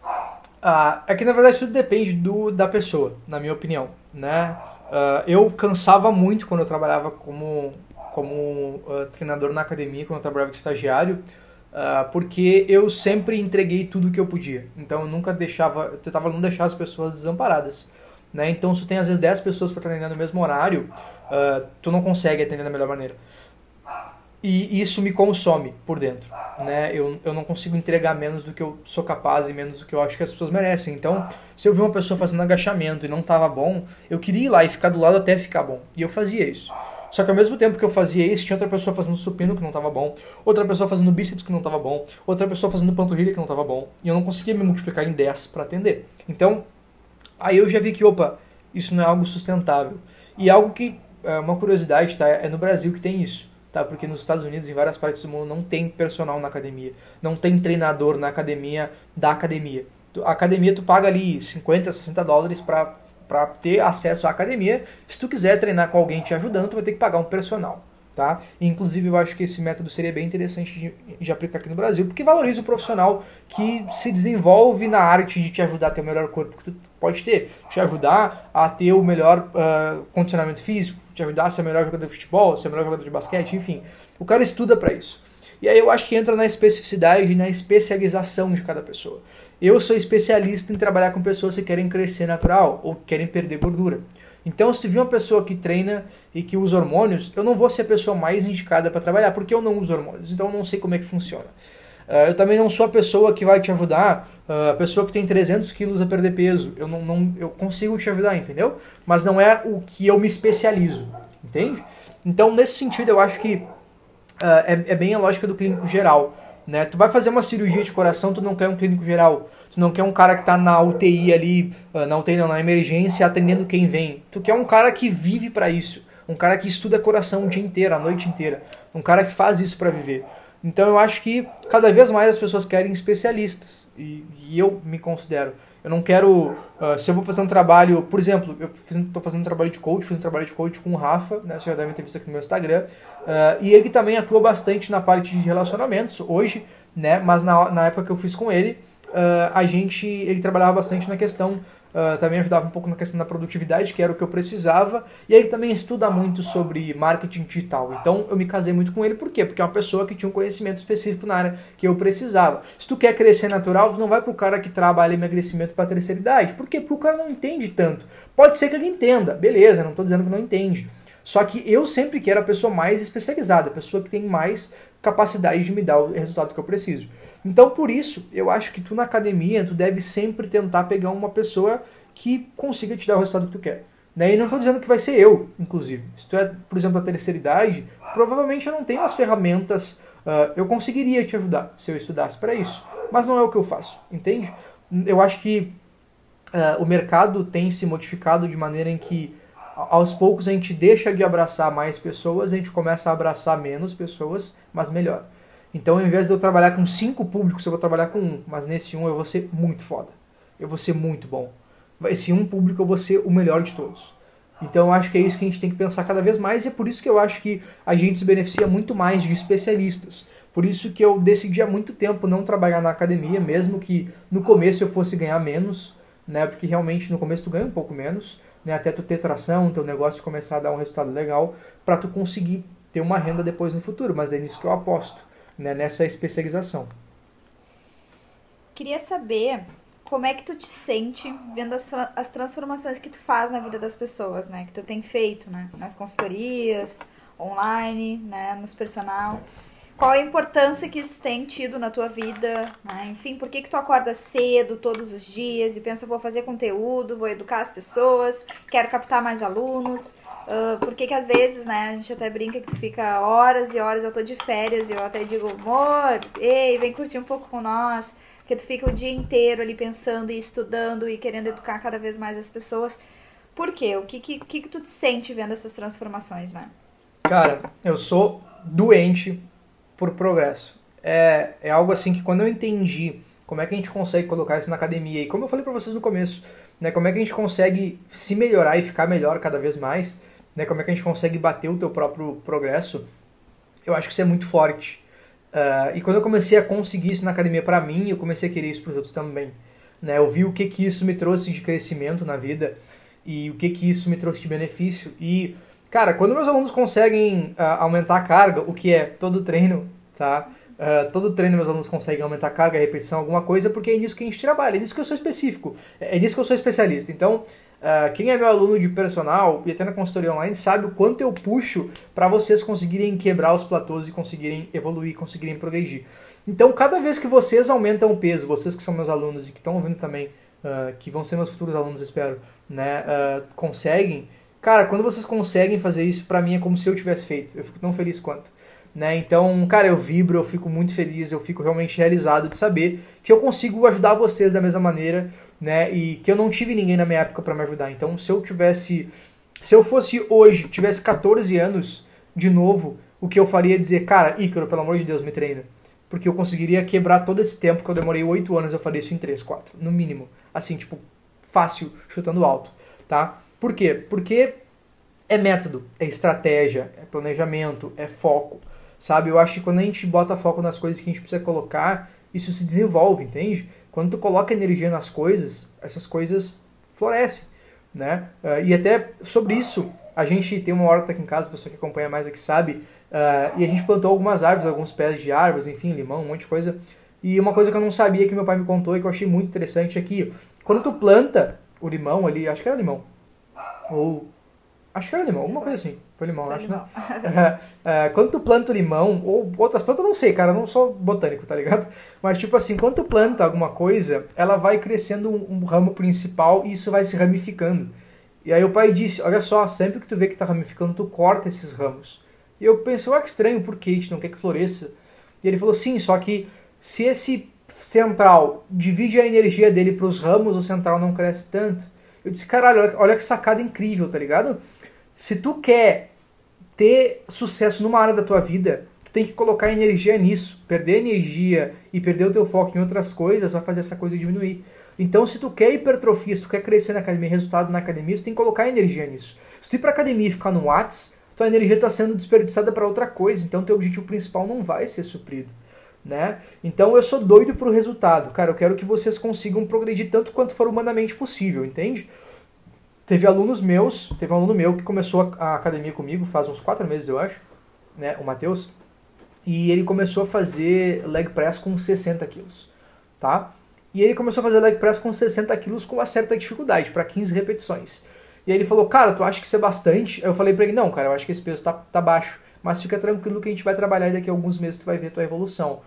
Ah, é que na verdade tudo depende do, da pessoa, na minha opinião, né? Uh, eu cansava muito quando eu trabalhava como, como uh, treinador na academia, quando eu trabalhava de estagiário, uh, porque eu sempre entreguei tudo que eu podia. Então eu nunca deixava, eu tentava não deixar as pessoas desamparadas. Né? Então se tu tem às vezes 10 pessoas para treinar no mesmo horário, tu não consegue atender da melhor maneira. E isso me consome por dentro né? Eu, eu não consigo entregar menos do que eu sou capaz e menos do que eu acho que as pessoas merecem. Então, se eu vi uma pessoa fazendo agachamento e não estava bom, eu queria ir lá e ficar do lado até ficar bom. E eu fazia isso. Só que ao mesmo tempo que eu fazia isso, tinha outra pessoa fazendo supino que não estava bom, outra pessoa fazendo bíceps que não estava bom, outra pessoa fazendo panturrilha que não estava bom, e eu não conseguia me multiplicar em 10 para atender. Então, aí eu já vi que, opa, isso não é algo sustentável. E algo que, é uma curiosidade, tá? É no Brasil que tem isso tá? Porque nos Estados Unidos, em várias partes do mundo, não tem personal na academia, não tem treinador na academia da academia. A academia tu paga ali 50, 60 dólares para para ter acesso à academia. Se tu quiser treinar com alguém te ajudando, tu vai ter que pagar um personal. Tá? Inclusive, eu acho que esse método seria bem interessante de, de, aplicar aqui no Brasil, porque valoriza o profissional que se desenvolve na arte de te ajudar a ter o melhor corpo que tu pode ter, te ajudar a ter o melhor uh, condicionamento físico, te ajudar a ser o melhor jogador de futebol, ser o melhor jogador de basquete, enfim. O cara estuda para isso. E aí eu acho que entra na especificidade e na especialização de cada pessoa. Eu sou especialista em trabalhar com pessoas que querem crescer natural ou querem perder gordura. Então, se vir uma pessoa que treina e que usa hormônios, eu não vou ser a pessoa mais indicada para trabalhar, porque eu não uso hormônios, então eu não sei como é que funciona. Uh, eu também não sou a pessoa que vai te ajudar, uh, a pessoa que tem 300 quilos a perder peso. Eu não, não, eu consigo te ajudar, entendeu? Mas não é o que eu me especializo, entende? Então, nesse sentido, eu acho que uh, é, é bem a lógica do clínico geral. Né? Tu vai fazer uma cirurgia de coração, tu não quer um clínico geral. Tu não quer um cara que está na UTI ali, ah, na UTI não, na emergência, atendendo quem vem. Tu quer um cara que vive para isso. Um cara que estuda coração o dia inteiro, a noite inteira. Um cara que faz isso para viver. Então eu acho que cada vez mais as pessoas querem especialistas. E, e eu me considero. Eu não quero. Uh, se eu vou fazer um trabalho. Por exemplo, eu estou fazendo um trabalho de coach, fiz um trabalho de coach com o Rafa, né? Vocês já devem ter visto aqui no meu Instagram. Uh, e ele também atua bastante na parte de relacionamentos hoje, né? Mas na, na época que eu fiz com ele, uh, a gente, ele trabalhava bastante na questão, uh, também ajudava um pouco na questão da produtividade, que era o que eu precisava, e ele também estuda muito sobre marketing digital. Então eu me casei muito com ele, por quê? Porque é uma pessoa que tinha um conhecimento específico na área que eu precisava. Se tu quer crescer natural, tu não vai pro cara que trabalha emagrecimento para terceira idade. Por quê? Porque o cara não entende tanto. Pode ser que ele entenda, beleza, não estou dizendo que não entende. Só que eu sempre quero a pessoa mais especializada, a pessoa que tem mais capacidade de me dar o resultado que eu preciso. Então, por isso, eu acho que tu na academia, tu deve sempre tentar pegar uma pessoa que consiga te dar o resultado que tu quer. Né? E não estou dizendo que vai ser eu, inclusive. Se tu é, por exemplo, a terceira idade, provavelmente eu não tenho as ferramentas. Uh, eu conseguiria te ajudar se eu estudasse para isso. Mas não é o que eu faço, entende? Eu acho que uh, o mercado tem se modificado de maneira em que aos poucos a gente deixa de abraçar mais pessoas, a gente começa a abraçar menos pessoas, mas melhor. Então, ao invés de eu trabalhar com cinco públicos, eu vou trabalhar com um. Mas nesse um eu vou ser muito foda. Eu vou ser muito bom. Esse um público eu vou ser o melhor de todos. Então, eu acho que é isso que a gente tem que pensar cada vez mais. E é por isso que eu acho que a gente se beneficia muito mais de especialistas. Por isso que eu decidi há muito tempo não trabalhar na academia, mesmo que no começo eu fosse ganhar menos, né? Porque realmente no começo tu ganha um pouco menos, né? Até tu ter tração, teu negócio começar a dar um resultado legal, para tu conseguir ter uma renda depois no futuro. Mas é nisso que eu aposto né, nessa especialização. Queria saber como é que tu te sente vendo as, as transformações que tu faz na vida das pessoas, né? Que tu tem feito, né? Nas consultorias, online, né, nos personal. Qual a importância que isso tem tido na tua vida, né? Enfim, por que que tu acorda cedo todos os dias e pensa, vou fazer conteúdo, vou educar as pessoas, quero captar mais alunos, uh, por que às vezes, né, a gente até brinca que tu fica horas e horas, eu tô de férias e eu até digo, amor, ei, vem curtir um pouco com nós, porque tu fica o dia inteiro ali pensando e estudando e querendo educar cada vez mais as pessoas. Por quê? O que que, que, que tu te sente vendo essas transformações, né? Cara, eu sou doente por progresso. É, é algo assim que quando eu entendi como é que a gente consegue colocar isso na academia, e como eu falei para vocês no começo, né, como é que a gente consegue se melhorar e ficar melhor cada vez mais, né, como é que a gente consegue bater o teu próprio progresso, eu acho que isso é muito forte. Uh, e quando eu comecei a conseguir isso na academia para mim, eu comecei a querer isso para os outros também. Né? Eu vi o que, que isso me trouxe de crescimento na vida e o que, que isso me trouxe de benefício. E Cara, quando meus alunos conseguem uh, aumentar a carga, o que é todo treino, tá? Uh, todo treino meus alunos conseguem aumentar a carga, a repetição, alguma coisa, porque é nisso que a gente trabalha, é nisso que eu sou específico, é nisso que eu sou especialista. Então, uh, quem é meu aluno de personal e até na consultoria online sabe o quanto eu puxo para vocês conseguirem quebrar os platôs e conseguirem evoluir, conseguirem progredir. Então, cada vez que vocês aumentam o peso, vocês que são meus alunos e que estão ouvindo também, uh, que vão ser meus futuros alunos, espero, né, conseguem, Cara, quando vocês conseguem fazer isso, pra mim é como se eu tivesse feito. Eu fico tão feliz quanto. Né? Então, cara, eu vibro, eu fico muito feliz, eu fico realmente realizado de saber que eu consigo ajudar vocês da mesma maneira, né? E que eu não tive ninguém na minha época para me ajudar. Então, se eu tivesse, se eu fosse hoje, tivesse 14 anos de novo, o que eu faria é dizer, cara, Ícaro, pelo amor de Deus, me treina. Porque eu conseguiria quebrar todo esse tempo que eu demorei 8 anos, eu faria isso em 3, 4, no mínimo. Assim, tipo, fácil, chutando alto, tá? Por quê? Porque é método, é estratégia, é planejamento, é foco, sabe? Eu acho que quando a gente bota foco nas coisas que a gente precisa colocar, isso se desenvolve, entende? Quando tu coloca energia nas coisas, essas coisas florescem, né? Uh, e até sobre isso, a gente tem uma horta aqui em casa, a pessoa que acompanha mais aqui sabe, uh, e a gente plantou algumas árvores, alguns pés de árvores, enfim, limão, um monte de coisa. E uma coisa que eu não sabia que meu pai me contou e que eu achei muito interessante é que quando tu planta o limão ali, acho que era limão, ou. Acho que era limão, alguma coisa assim. Foi limão, Foi acho, limão. né? (laughs) É, é, quando tu planta o limão, ou outras plantas, não sei, cara, não sou botânico, tá ligado? (laughs) Mas, tipo assim, quando tu planta alguma coisa, ela vai crescendo um, um ramo principal e isso vai se ramificando. E aí o pai disse, olha só, sempre que tu vê que tá ramificando, tu corta esses ramos. E eu pensei, ué, que estranho, por que a gente não quer que floresça? E ele falou, sim, só que se esse central divide a energia dele para os ramos, o central não cresce tanto. Eu disse, caralho, olha, olha que sacada incrível, tá ligado? Se tu quer ter sucesso numa área da tua vida, tu tem que colocar energia nisso. Perder energia e perder o teu foco em outras coisas vai fazer essa coisa diminuir. Então, se tu quer hipertrofia, se tu quer crescer na academia, resultado na academia, tu tem que colocar energia nisso. Se tu ir pra academia e ficar no Whats, tua energia está sendo desperdiçada para outra coisa. Então, teu objetivo principal não vai ser suprido né? Então eu sou doido pro resultado, cara. Eu quero que vocês consigam progredir tanto quanto for humanamente possível, entende? Teve alunos meus, teve um aluno meu que começou a academia comigo faz uns quatro meses, eu acho, né? O Matheus. E ele começou a fazer leg press com 60 quilos, tá? E ele começou a fazer leg press com 60 quilos com uma certa dificuldade, para 15 repetições. E aí ele falou, cara, tu acha que isso é bastante? Eu falei pra ele, não, cara, eu acho que esse peso tá, tá baixo. Mas fica tranquilo que a gente vai trabalhar e daqui a alguns meses tu vai ver tua evolução.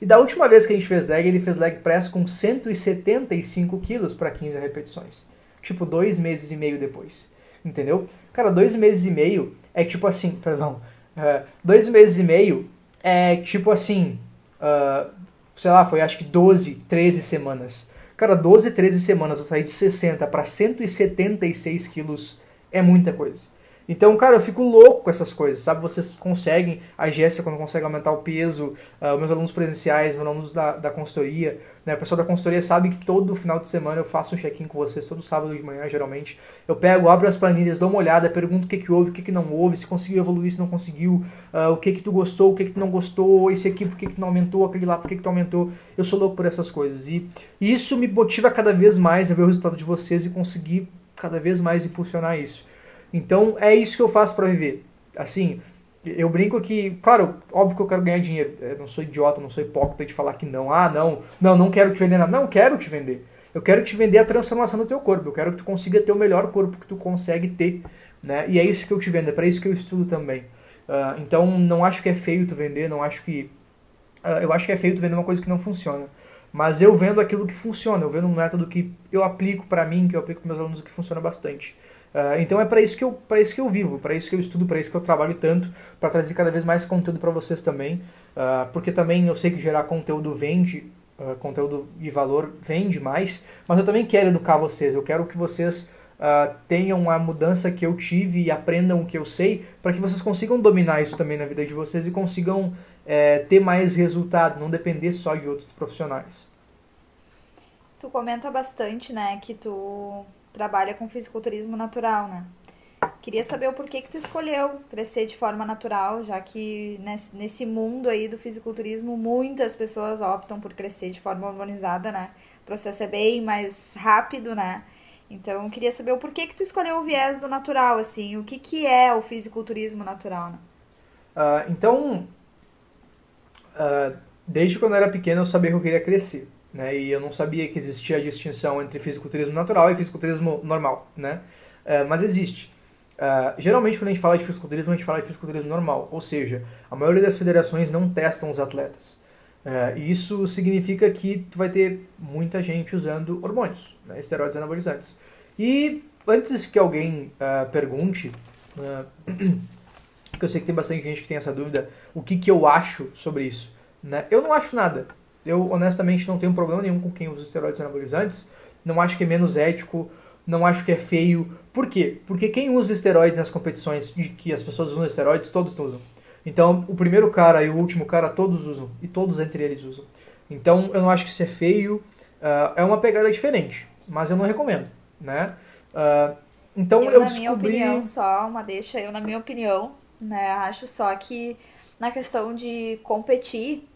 E da última vez que a gente fez leg, ele fez leg press com 175 quilos para 15 repetições. Tipo, dois meses e meio depois. Entendeu? Cara, dois meses e meio é tipo assim, (laughs) perdão. Uh, dois meses e meio é tipo assim, uh, sei lá, foi acho que 12, 13 semanas. Cara, 12, 13 semanas eu saí de 60 para 176 quilos é muita coisa. Então, cara, eu fico louco com essas coisas, sabe? Vocês conseguem, a Jéssica quando consegue aumentar o peso, uh, meus alunos presenciais, meus alunos da, da consultoria, né? O pessoal da consultoria sabe que todo final de semana eu faço um check-in com vocês, todo sábado de manhã, geralmente. Eu pego, abro as planilhas, dou uma olhada, pergunto o que que houve, o que que não houve, se conseguiu evoluir, se não conseguiu, uh, o que que tu gostou, o que que tu não gostou, esse aqui por que que tu não aumentou, aquele lá por que que tu aumentou. Eu sou louco por essas coisas. E isso me motiva cada vez mais a ver o resultado de vocês e conseguir cada vez mais impulsionar isso. Então é isso que eu faço para viver. Assim, eu brinco que, claro, óbvio que eu quero ganhar dinheiro. Eu não sou idiota, não sou hipócrita de falar que não. Ah, não, não, não quero te vender nada. Não, quero te vender. Eu quero te vender a transformação do teu corpo. Eu quero que tu consiga ter o melhor corpo que tu consegue ter. Né? E é isso que eu te vendo, é para isso que eu estudo também. Uh, então, não acho que é feio tu vender, não acho que... Uh, eu acho que é feio tu vender uma coisa que não funciona. Mas eu vendo aquilo que funciona, eu vendo um método que eu aplico para mim, que eu aplico para meus alunos, que funciona bastante. Uh, então é para isso que eu para isso que eu vivo, para isso que eu estudo, para isso que eu trabalho tanto, para trazer cada vez mais conteúdo para vocês também, uh, porque também eu sei que gerar conteúdo vende, uh, conteúdo de valor vende mais, mas eu também quero educar vocês, eu quero que vocês tenham a mudança que eu tive e aprendam o que eu sei, para que vocês consigam dominar isso também na vida de vocês e consigam é, ter mais resultado, não depender só de outros profissionais. Tu comenta bastante, né, que tu trabalha com fisiculturismo natural, né? Queria saber o porquê que tu escolheu crescer de forma natural, já que nesse, mundo aí do fisiculturismo muitas pessoas optam por crescer de forma hormonizada, né? O processo é bem mais rápido, né? Então, queria saber o porquê que tu escolheu o viés do natural, assim, o que, que é o fisiculturismo natural, né? Uh, então, uh, desde quando eu era pequeno eu sabia que eu queria crescer né? E eu não sabia que existia a distinção entre fisiculturismo natural e fisiculturismo normal, né? Uh, mas existe. Uh, geralmente, quando a gente fala de fisiculturismo, a gente fala de fisiculturismo normal, ou seja, a maioria das federações não testam os atletas. Uh, e isso significa que tu vai ter muita gente usando hormônios, né, esteroides anabolizantes. E antes que alguém pergunte, (clears throat) porque eu sei que tem bastante gente que tem essa dúvida, o que, que eu acho sobre isso? Né? Eu não acho nada. Eu honestamente não tenho problema nenhum com quem usa esteroides anabolizantes. Não acho que é menos ético, não acho que é feio. Por quê? Porque quem usa esteroides nas competições de que as pessoas usam esteroides, todos usam. Então, o primeiro cara e o último cara, todos usam. E todos entre eles usam. Então, eu não acho que isso é feio. Uh, é uma pegada diferente. Mas eu não recomendo, né? Uh, então, eu, eu na descobri... minha opinião, só uma deixa, eu na minha opinião, né, acho só que na questão de competir,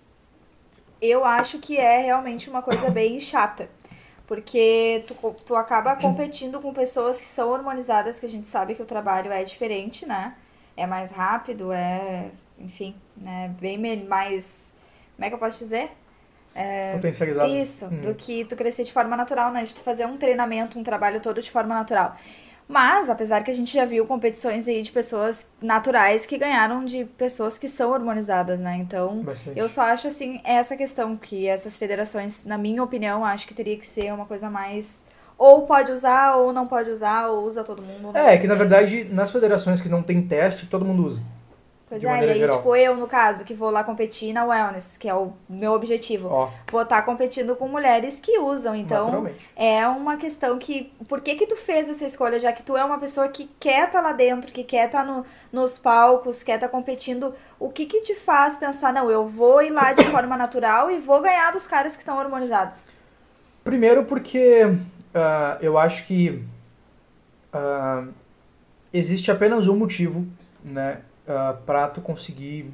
eu acho que é realmente uma coisa bem chata. Porque tu, tu acaba competindo com pessoas que são hormonizadas, que a gente sabe que o trabalho é diferente, né? É mais rápido, é, enfim, né? Bem mais. Como é que eu posso dizer? É, Potencializado. Isso, uhum. do que tu crescer de forma natural, né? De tu fazer um treinamento, um trabalho todo de forma natural. Mas, apesar que a gente já viu competições aí de pessoas naturais que ganharam de pessoas que são hormonizadas, né? Então, Bastante. eu só acho, assim, essa questão que essas federações, na minha opinião, acho que teria que ser uma coisa mais ou pode usar, ou não pode usar, ou usa todo mundo. É, que na verdade, nas federações que não tem teste, todo mundo usa. Pois é, e aí, geral. tipo, eu, no caso, que vou lá competir na wellness, que é o meu objetivo, Ó. vou estar tá competindo com mulheres que usam. Então, é uma questão que. Por que que tu fez essa escolha, já que tu é uma pessoa que quer estar tá lá dentro, que quer estar tá no, nos palcos, quer estar tá competindo, o que que te faz pensar, não, eu vou ir lá de forma natural e vou ganhar dos caras que estão hormonizados? Primeiro porque uh, eu acho que uh, existe apenas um motivo, né? Uh, ah, para tu conseguir.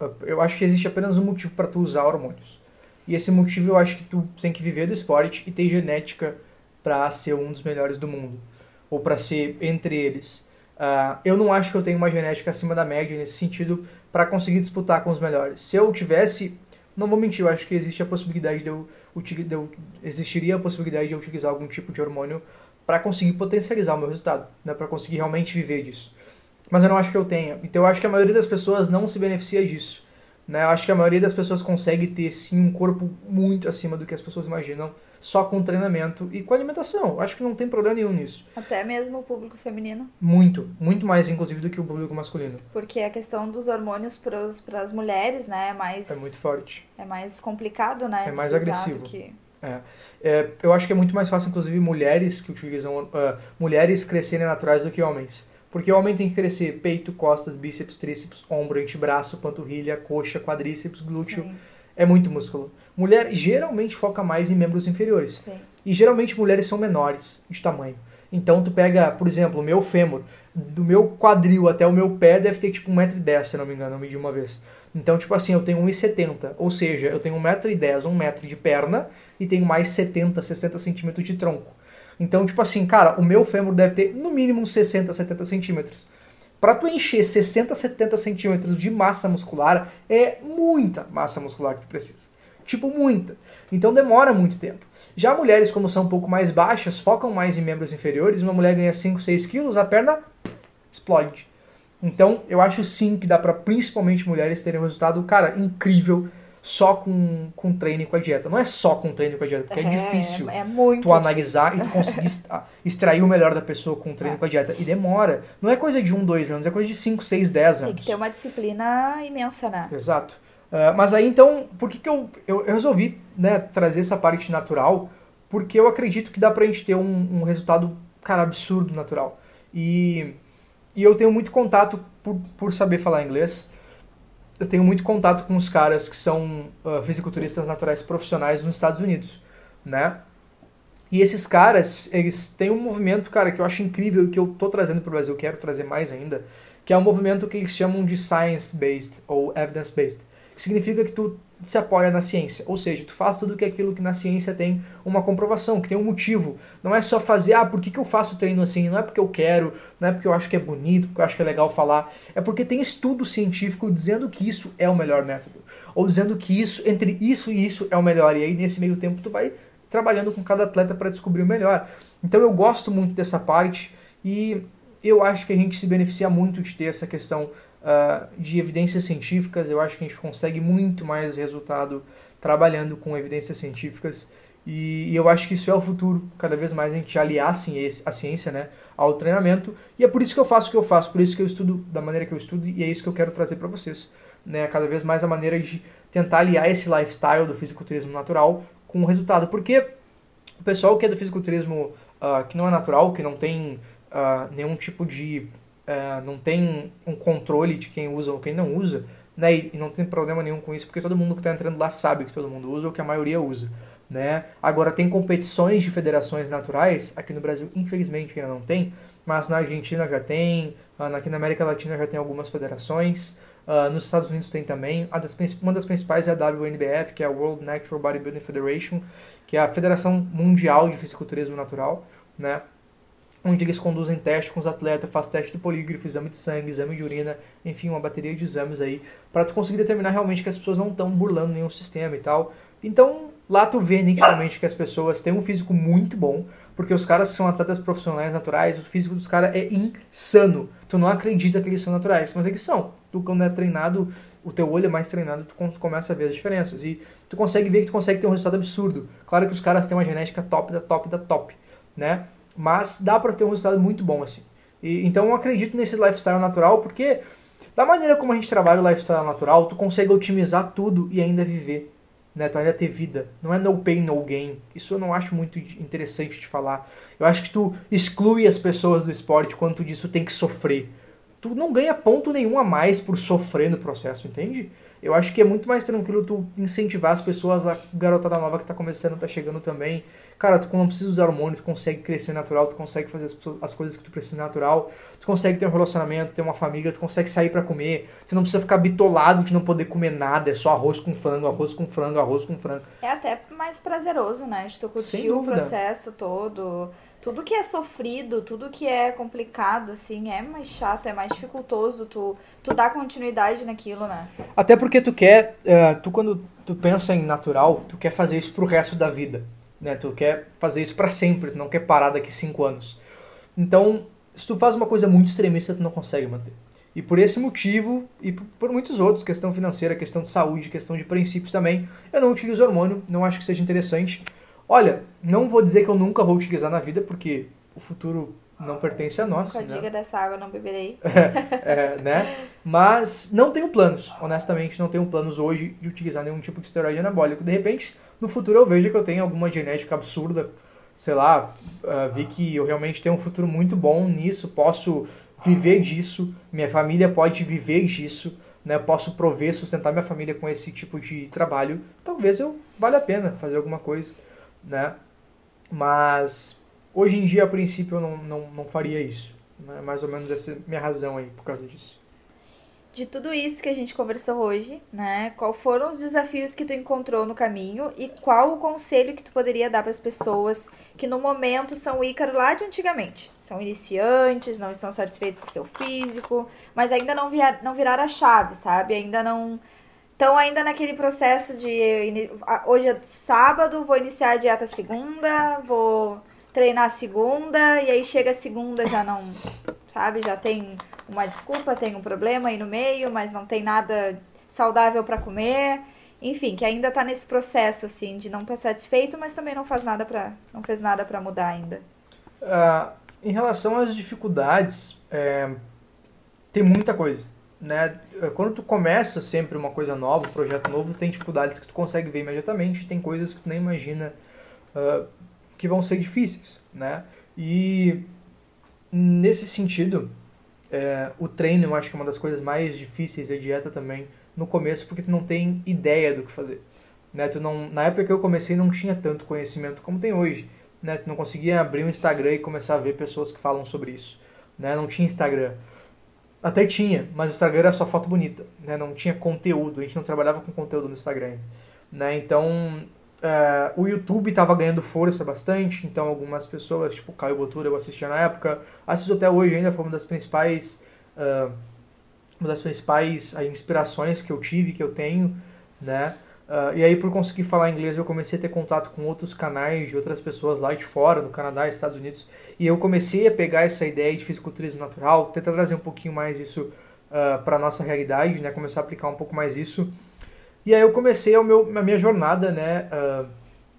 Uh, eu acho que existe apenas um motivo para tu usar hormônios. E esse motivo eu acho que tu tem que viver do esporte e ter genética para ser um dos melhores do mundo. Ou para ser entre eles. Uh, eu não acho que eu tenho uma genética acima da média nesse sentido para conseguir disputar com os melhores. Se eu tivesse, não vou mentir, eu acho que existe a possibilidade de eu, de eu existiria a possibilidade de eu utilizar algum tipo de hormônio para conseguir potencializar o meu resultado, né, para conseguir realmente viver disso mas eu não acho que eu tenha. Então eu acho que a maioria das pessoas não se beneficia disso. Né? Eu acho que a maioria das pessoas consegue ter sim um corpo muito acima do que as pessoas imaginam, só com treinamento e com alimentação. Eu acho que não tem problema nenhum nisso. Até mesmo o público feminino? Muito, muito mais inclusive do que o público masculino. Porque a questão dos hormônios para as mulheres, né, é mais. É muito forte. É mais complicado, né? É mais agressivo. Que... É. É, eu acho que é muito mais fácil, inclusive, mulheres que utilizam. Uh, mulheres crescerem naturais do que homens. Porque o homem tem que crescer peito, costas, bíceps, tríceps, ombro, antebraço, panturrilha, coxa, quadríceps, glúteo. Sim. É muito músculo. Mulher geralmente foca mais em membros inferiores. Sim. E geralmente mulheres são menores de tamanho. Então tu pega, por exemplo, o meu fêmur, do meu quadril até o meu pé deve ter tipo 1,10m, se não me engano, eu medi uma vez. Então, tipo assim, eu tenho 1,70m, ou seja, eu tenho 1,10m, 1m de perna e tenho mais 70, 60 centímetros de tronco. Então, tipo assim, cara, o meu fêmur deve ter no mínimo 60, 70 centímetros. Para tu encher 60, 70 centímetros de massa muscular, é muita massa muscular que tu precisa. Tipo, muita. Então demora muito tempo. Já mulheres, como são um pouco mais baixas, focam mais em membros inferiores. Uma mulher ganha 5, 6 quilos, a perna explode. Então, eu acho sim que dá para principalmente mulheres terem um resultado, cara, incrível só com, com treino e com a dieta. Não é só com treino e com a dieta, porque é, é difícil é muito tu analisar e tu conseguir extrair o melhor da pessoa com treino e com a dieta. E demora. Não é coisa de um, dois anos, é coisa de cinco, seis, dez anos. Tem que ter uma disciplina imensa, né? Exato. Uh, mas aí então, por que, que eu, eu, eu, resolvi né, trazer essa parte natural? Porque eu acredito que dá pra gente ter um, um resultado, cara, absurdo natural. E, e eu tenho muito contato por, por saber falar inglês eu tenho muito contato com os caras que são uh, fisiculturistas naturais profissionais nos Estados Unidos, né? E esses caras, eles têm um movimento, cara, que eu acho incrível e que eu tô trazendo pro Brasil, quero trazer mais ainda, que é um movimento que eles chamam de science-based ou evidence-based, significa que tu se apoia na ciência. Ou seja, tu faz tudo que aquilo que na ciência tem uma comprovação, que tem um motivo. Não é só fazer, ah, por que, que eu faço treino assim? Não é porque eu quero, não é porque eu acho que é bonito, porque eu acho que é legal falar. É porque tem estudo científico dizendo que isso é o melhor método. Ou dizendo que isso, entre isso e isso é o melhor. E aí, nesse meio tempo, tu vai trabalhando com cada atleta para descobrir o melhor. Então eu gosto muito dessa parte e eu acho que a gente se beneficia muito de ter essa questão uh, de evidências científicas. Eu acho que a gente consegue muito mais resultado trabalhando com evidências científicas. E, e, eu acho que isso é o futuro, cada vez mais a gente aliar a ciência né, ao treinamento. E é por isso que eu faço o que eu faço, por isso que eu estudo da maneira que eu estudo, e é isso que eu quero trazer para vocês. Né, cada vez mais a maneira de tentar aliar esse lifestyle do fisiculturismo natural com o resultado. Porque o pessoal que é do fisiculturismo uh, que não é natural, que não tem uh, nenhum tipo de é, não tem um controle de quem usa ou quem não usa, né? E, não tem problema nenhum com isso, porque todo mundo que está entrando lá sabe que todo mundo usa ou que a maioria usa. Né? Agora, tem competições de federações naturais, aqui no Brasil, infelizmente, ainda não tem, mas na Argentina já tem, ah, aqui na América Latina já tem algumas federações, uh, nos Estados Unidos tem também. Das, uma das principais é a WNBF, que é a World Natural Bodybuilding Federation, que é a Federação Mundial de Fisiculturismo Natural, né? Onde eles conduzem teste com os atletas, faz teste do polígrafo, exame de sangue, exame de urina, enfim, uma bateria de exames aí, para tu conseguir determinar realmente que as pessoas não estão burlando nenhum sistema e tal. Então, lá tu vê nitidamente que as pessoas têm um físico muito bom, porque os caras que são atletas profissionais naturais, o físico dos caras é insano. Tu não acredita que eles são naturais, mas eles são. Tu quando é treinado, o teu olho é mais treinado, tu começa a ver as diferenças e tu consegue ver que tu consegue ter um resultado absurdo. Claro que os caras têm uma genética top da top da top, né? Mas dá para ter um resultado muito bom assim. E, então eu acredito nesse lifestyle natural porque da maneira como a gente trabalha o lifestyle natural, tu consegue otimizar tudo e ainda viver. Né? Tu ainda ter vida. Não é no pain, no gain. Isso eu não acho muito interessante de falar. Eu acho que tu exclui as pessoas do esporte quando tu diz tu tem que sofrer. Tu não ganha ponto nenhum a mais por sofrer no processo, entende? Eu acho que é muito mais tranquilo tu incentivar as pessoas, a garotada nova que tá começando, tá chegando também. Cara, tu não precisa usar hormônio, tu consegue crescer natural, tu consegue fazer as, as coisas que tu precisa natural, tu consegue ter um relacionamento, ter uma família, tu consegue sair para comer, tu não precisa ficar bitolado de não poder comer nada, é só arroz com frango, arroz com frango, arroz com frango. É até mais prazeroso, né? De tu curtir o processo todo tudo que é sofrido, tudo que é complicado, assim, é mais chato, é mais dificultoso tu, tu dar continuidade naquilo, né? Até porque tu quer, uh, tu quando tu pensa em natural, tu quer fazer isso pro resto da vida, né? Tu quer fazer isso para sempre, tu não quer parar daqui cinco anos. Então, se tu faz uma coisa muito extremista, tu não consegue manter. E por esse motivo, e por muitos outros, questão financeira, questão de saúde, questão de princípios também, eu não utilizo hormônio, não acho que seja interessante. Olha, não vou dizer que eu nunca vou utilizar na vida, porque o futuro não pertence a nós. Com a né? diga dessa água não beberei. (laughs) É, é, né? Mas não tenho planos, honestamente, não tenho planos hoje de utilizar nenhum tipo de esteroide anabólico. De repente, no futuro eu vejo que eu tenho alguma genética absurda, sei lá, uh, vi que eu realmente tenho um futuro muito bom nisso, posso viver disso, minha família pode viver disso, né? Posso prover, sustentar minha família com esse tipo de trabalho. Talvez eu valha a pena fazer alguma coisa né? Mas hoje em dia, a princípio, eu não, não, não faria isso. Né? Mais ou menos essa é minha razão aí por causa disso. De tudo isso que a gente conversou hoje, né? Qual foram os desafios que tu encontrou no caminho e qual o conselho que tu poderia dar para as pessoas que no momento são Ícaro lá de antigamente? São iniciantes, não estão satisfeitos com o seu físico, mas ainda não, via, não viraram a chave, sabe? Ainda não Estão ainda naquele processo de hoje é sábado, vou iniciar a dieta segunda, vou treinar segunda, e aí chega segunda já não, sabe, já tem uma desculpa, tem um problema aí no meio, mas não tem nada saudável para comer. Enfim, que ainda tá nesse processo, assim, de não estar tá satisfeito, mas também não faz nada para não fez nada para mudar ainda. Uh, em relação às dificuldades, é, tem muita coisa, né? Quando tu começa sempre uma coisa nova, um projeto novo, tem dificuldades que tu consegue ver imediatamente, tem coisas que tu nem imagina uh, que vão ser difíceis, né? E nesse sentido, é, o treino eu acho que é uma das coisas mais difíceis, a dieta também, no começo, porque tu não tem ideia do que fazer. Né? Tu não, na época que eu comecei não tinha tanto conhecimento como tem hoje. Né? Tu não conseguia abrir um Instagram e começar a ver pessoas que falam sobre isso. Né? Não tinha Instagram. Até tinha, mas o Instagram era só foto bonita. Né? Não tinha conteúdo, a gente não trabalhava com conteúdo no Instagram. Né? Então, uh, o YouTube estava ganhando força bastante, então algumas pessoas, tipo Caio Botura, eu assistia na época, assisto até hoje ainda, foi uma das principais... Uh, uma das principais uh, inspirações que eu tive, que eu tenho, né? Uh, e aí, por conseguir falar inglês, eu comecei a ter contato com outros canais de outras pessoas lá de fora, no Canadá, Estados Unidos, e eu comecei a pegar essa ideia de fisiculturismo natural, tentar trazer um pouquinho mais isso uh, ah, para nossa realidade, né? Começar a aplicar um pouco mais isso. E aí eu comecei a, meu, a minha jornada, né? Uh,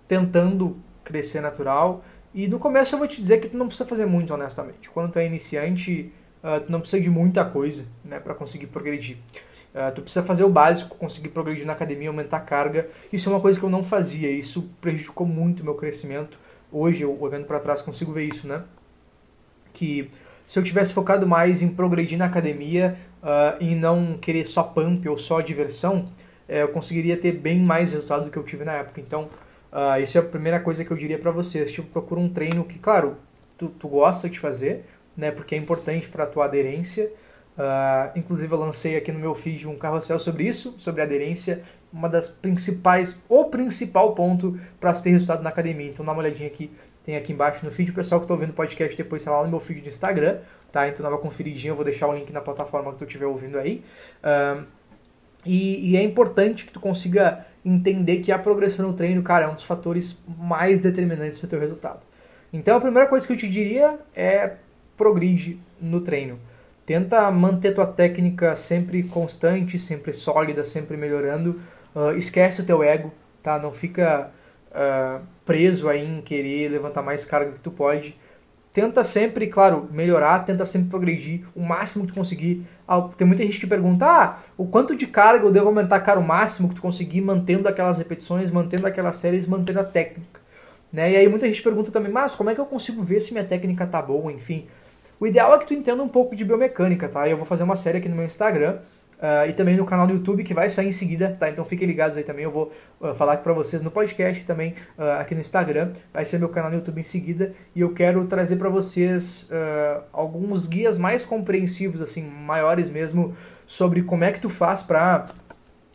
tentando crescer natural. E no começo eu vou te dizer que tu não precisa fazer muito, honestamente. Quando tu é iniciante, tu não precisa de muita coisa, né? Para conseguir progredir. Uh, tu precisa fazer o básico, conseguir progredir na academia, aumentar a carga. Isso é uma coisa que eu não fazia, isso prejudicou muito o meu crescimento. Hoje, eu olhando para trás, consigo ver isso, né? Que se eu tivesse focado mais em progredir na academia uh, e não querer só pump ou só diversão, uh, eu conseguiria ter bem mais resultado do que eu tive na época. Então, uh, isso é a primeira coisa que eu diria para vocês. Tipo, procura um treino que, claro, tu, tu gosta de fazer, né? Porque é importante para tua aderência. Uh, inclusive eu lancei aqui no meu feed um carrossel sobre isso, sobre aderência, uma das principais, o principal ponto para ter resultado na academia. Então dá uma olhadinha aqui, tem aqui embaixo no feed. O pessoal que está ouvindo o podcast depois está lá no meu feed do Instagram, tá? Então dá uma conferidinha, eu vou deixar o link na plataforma que tu estiver ouvindo aí. Uh, e, e, é importante que tu consiga entender que a progressão no treino, cara, é um dos fatores mais determinantes do teu resultado. Então a primeira coisa que eu te diria é progride no treino. Tenta manter tua técnica sempre constante, sempre sólida, sempre melhorando. Uh, esquece o teu ego, tá? Não fica uh, preso aí em querer levantar mais carga que tu pode. Tenta sempre, claro, melhorar, tenta sempre progredir o máximo que tu conseguir. Tem muita gente que pergunta, ah, o quanto de carga eu devo aumentar, cara, o máximo que tu conseguir, mantendo aquelas repetições, mantendo aquelas séries, mantendo a técnica. Né? E aí muita gente pergunta também, mas como é que eu consigo ver se minha técnica tá boa, enfim. O ideal é que tu entenda um pouco de biomecânica, tá? Eu vou fazer uma série aqui no meu Instagram uh, e também no canal do YouTube que vai sair em seguida, tá? Então fiquem ligados aí também. Eu vou uh, falar aqui pra vocês no podcast também uh, aqui no Instagram. Vai ser meu canal no YouTube em seguida e eu quero trazer para vocês alguns guias mais compreensivos, assim, maiores mesmo, sobre como é que tu faz pra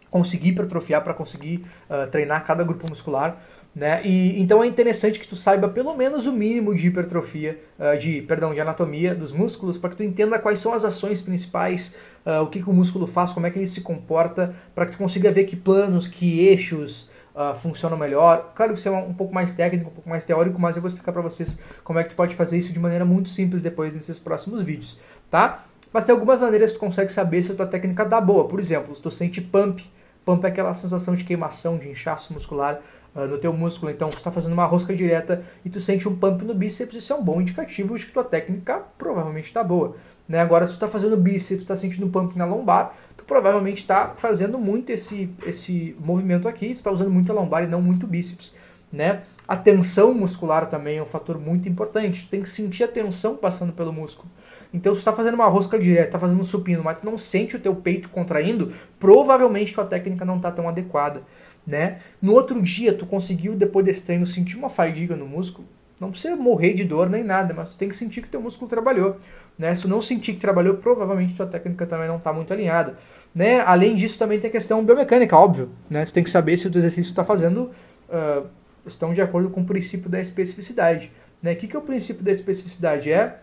conseguir hipertrofiar, para conseguir treinar cada grupo muscular. Né? E, então é interessante que tu saiba pelo menos o mínimo de hipertrofia, uh, de, perdão, de anatomia dos músculos, para que tu entenda quais são as ações principais, uh, o que, que, o músculo faz, como é que ele se comporta, para que tu consiga ver que planos, que eixos uh, funcionam melhor. Claro que isso é um, um, pouco mais técnico, um pouco mais teórico, mas eu vou explicar para vocês como é que tu pode fazer isso de maneira muito simples depois nesses próximos vídeos, tá? Mas tem algumas maneiras que tu consegue saber se a tua técnica tá boa. Por exemplo, se tu sente pump, pump é aquela sensação de queimação, de inchaço muscular, no teu músculo. Então, você está fazendo uma rosca direta e tu sente um pump no bíceps, isso é um bom indicativo de que tua técnica provavelmente está boa. Né? Agora, se tu está fazendo bíceps, está sentindo um pump na lombar, tu provavelmente está fazendo muito esse, esse movimento aqui, tu está usando muito a lombar e não muito bíceps. Né? A tensão muscular também é um fator muito importante. Tu tem que sentir a tensão passando pelo músculo. Então, se está fazendo uma rosca direta, está fazendo um supino, mas tu não sente o teu peito contraindo, provavelmente tua técnica não está tão adequada né? No outro dia, tu conseguiu, depois desse treino, sentir uma fadiga no músculo. Não precisa morrer de dor nem nada, mas tu tem que sentir que teu músculo trabalhou. Né? Se tu não sentir que trabalhou, provavelmente tua técnica também não está muito alinhada. Né? Além disso, também tem a questão biomecânica, óbvio. Né? Tu tem que saber se o exercício está fazendo uh, estão de acordo com o princípio da especificidade. Né? O que, que é o princípio da especificidade? É,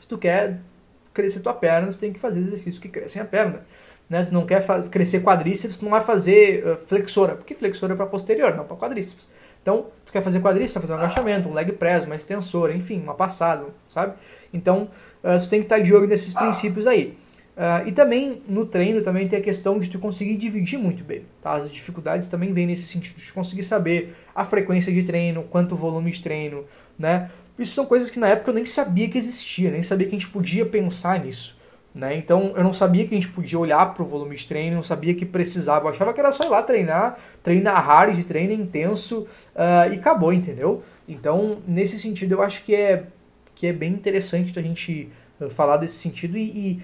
se tu quer crescer tua perna, tu tem que fazer exercícios que crescem a perna né? Tu não quer crescer quadríceps, não vai fazer uh, flexora, porque flexora é para posterior, não para quadríceps. Então, tu quer fazer quadríceps, vai fazer um agachamento, um leg press, uma extensora, enfim, uma passada, sabe? Então, uh, tu tem que estar de olho nesses princípios aí. Uh, e também no treino também tem a questão de tu conseguir dividir muito bem. Tá? As dificuldades também vêm nesse sentido de conseguir saber a frequência de treino, quanto volume de treino, né? Isso são coisas que na época eu nem sabia que existia, nem sabia que a gente podia pensar nisso. Né? Então eu não sabia que a gente podia olhar para o volume de treino, não sabia que precisava. Eu achava que era só ir lá treinar, treinar hard, treino intenso uh, e acabou, entendeu? Então, nesse sentido, eu acho que é, que é bem interessante a gente falar desse sentido e, e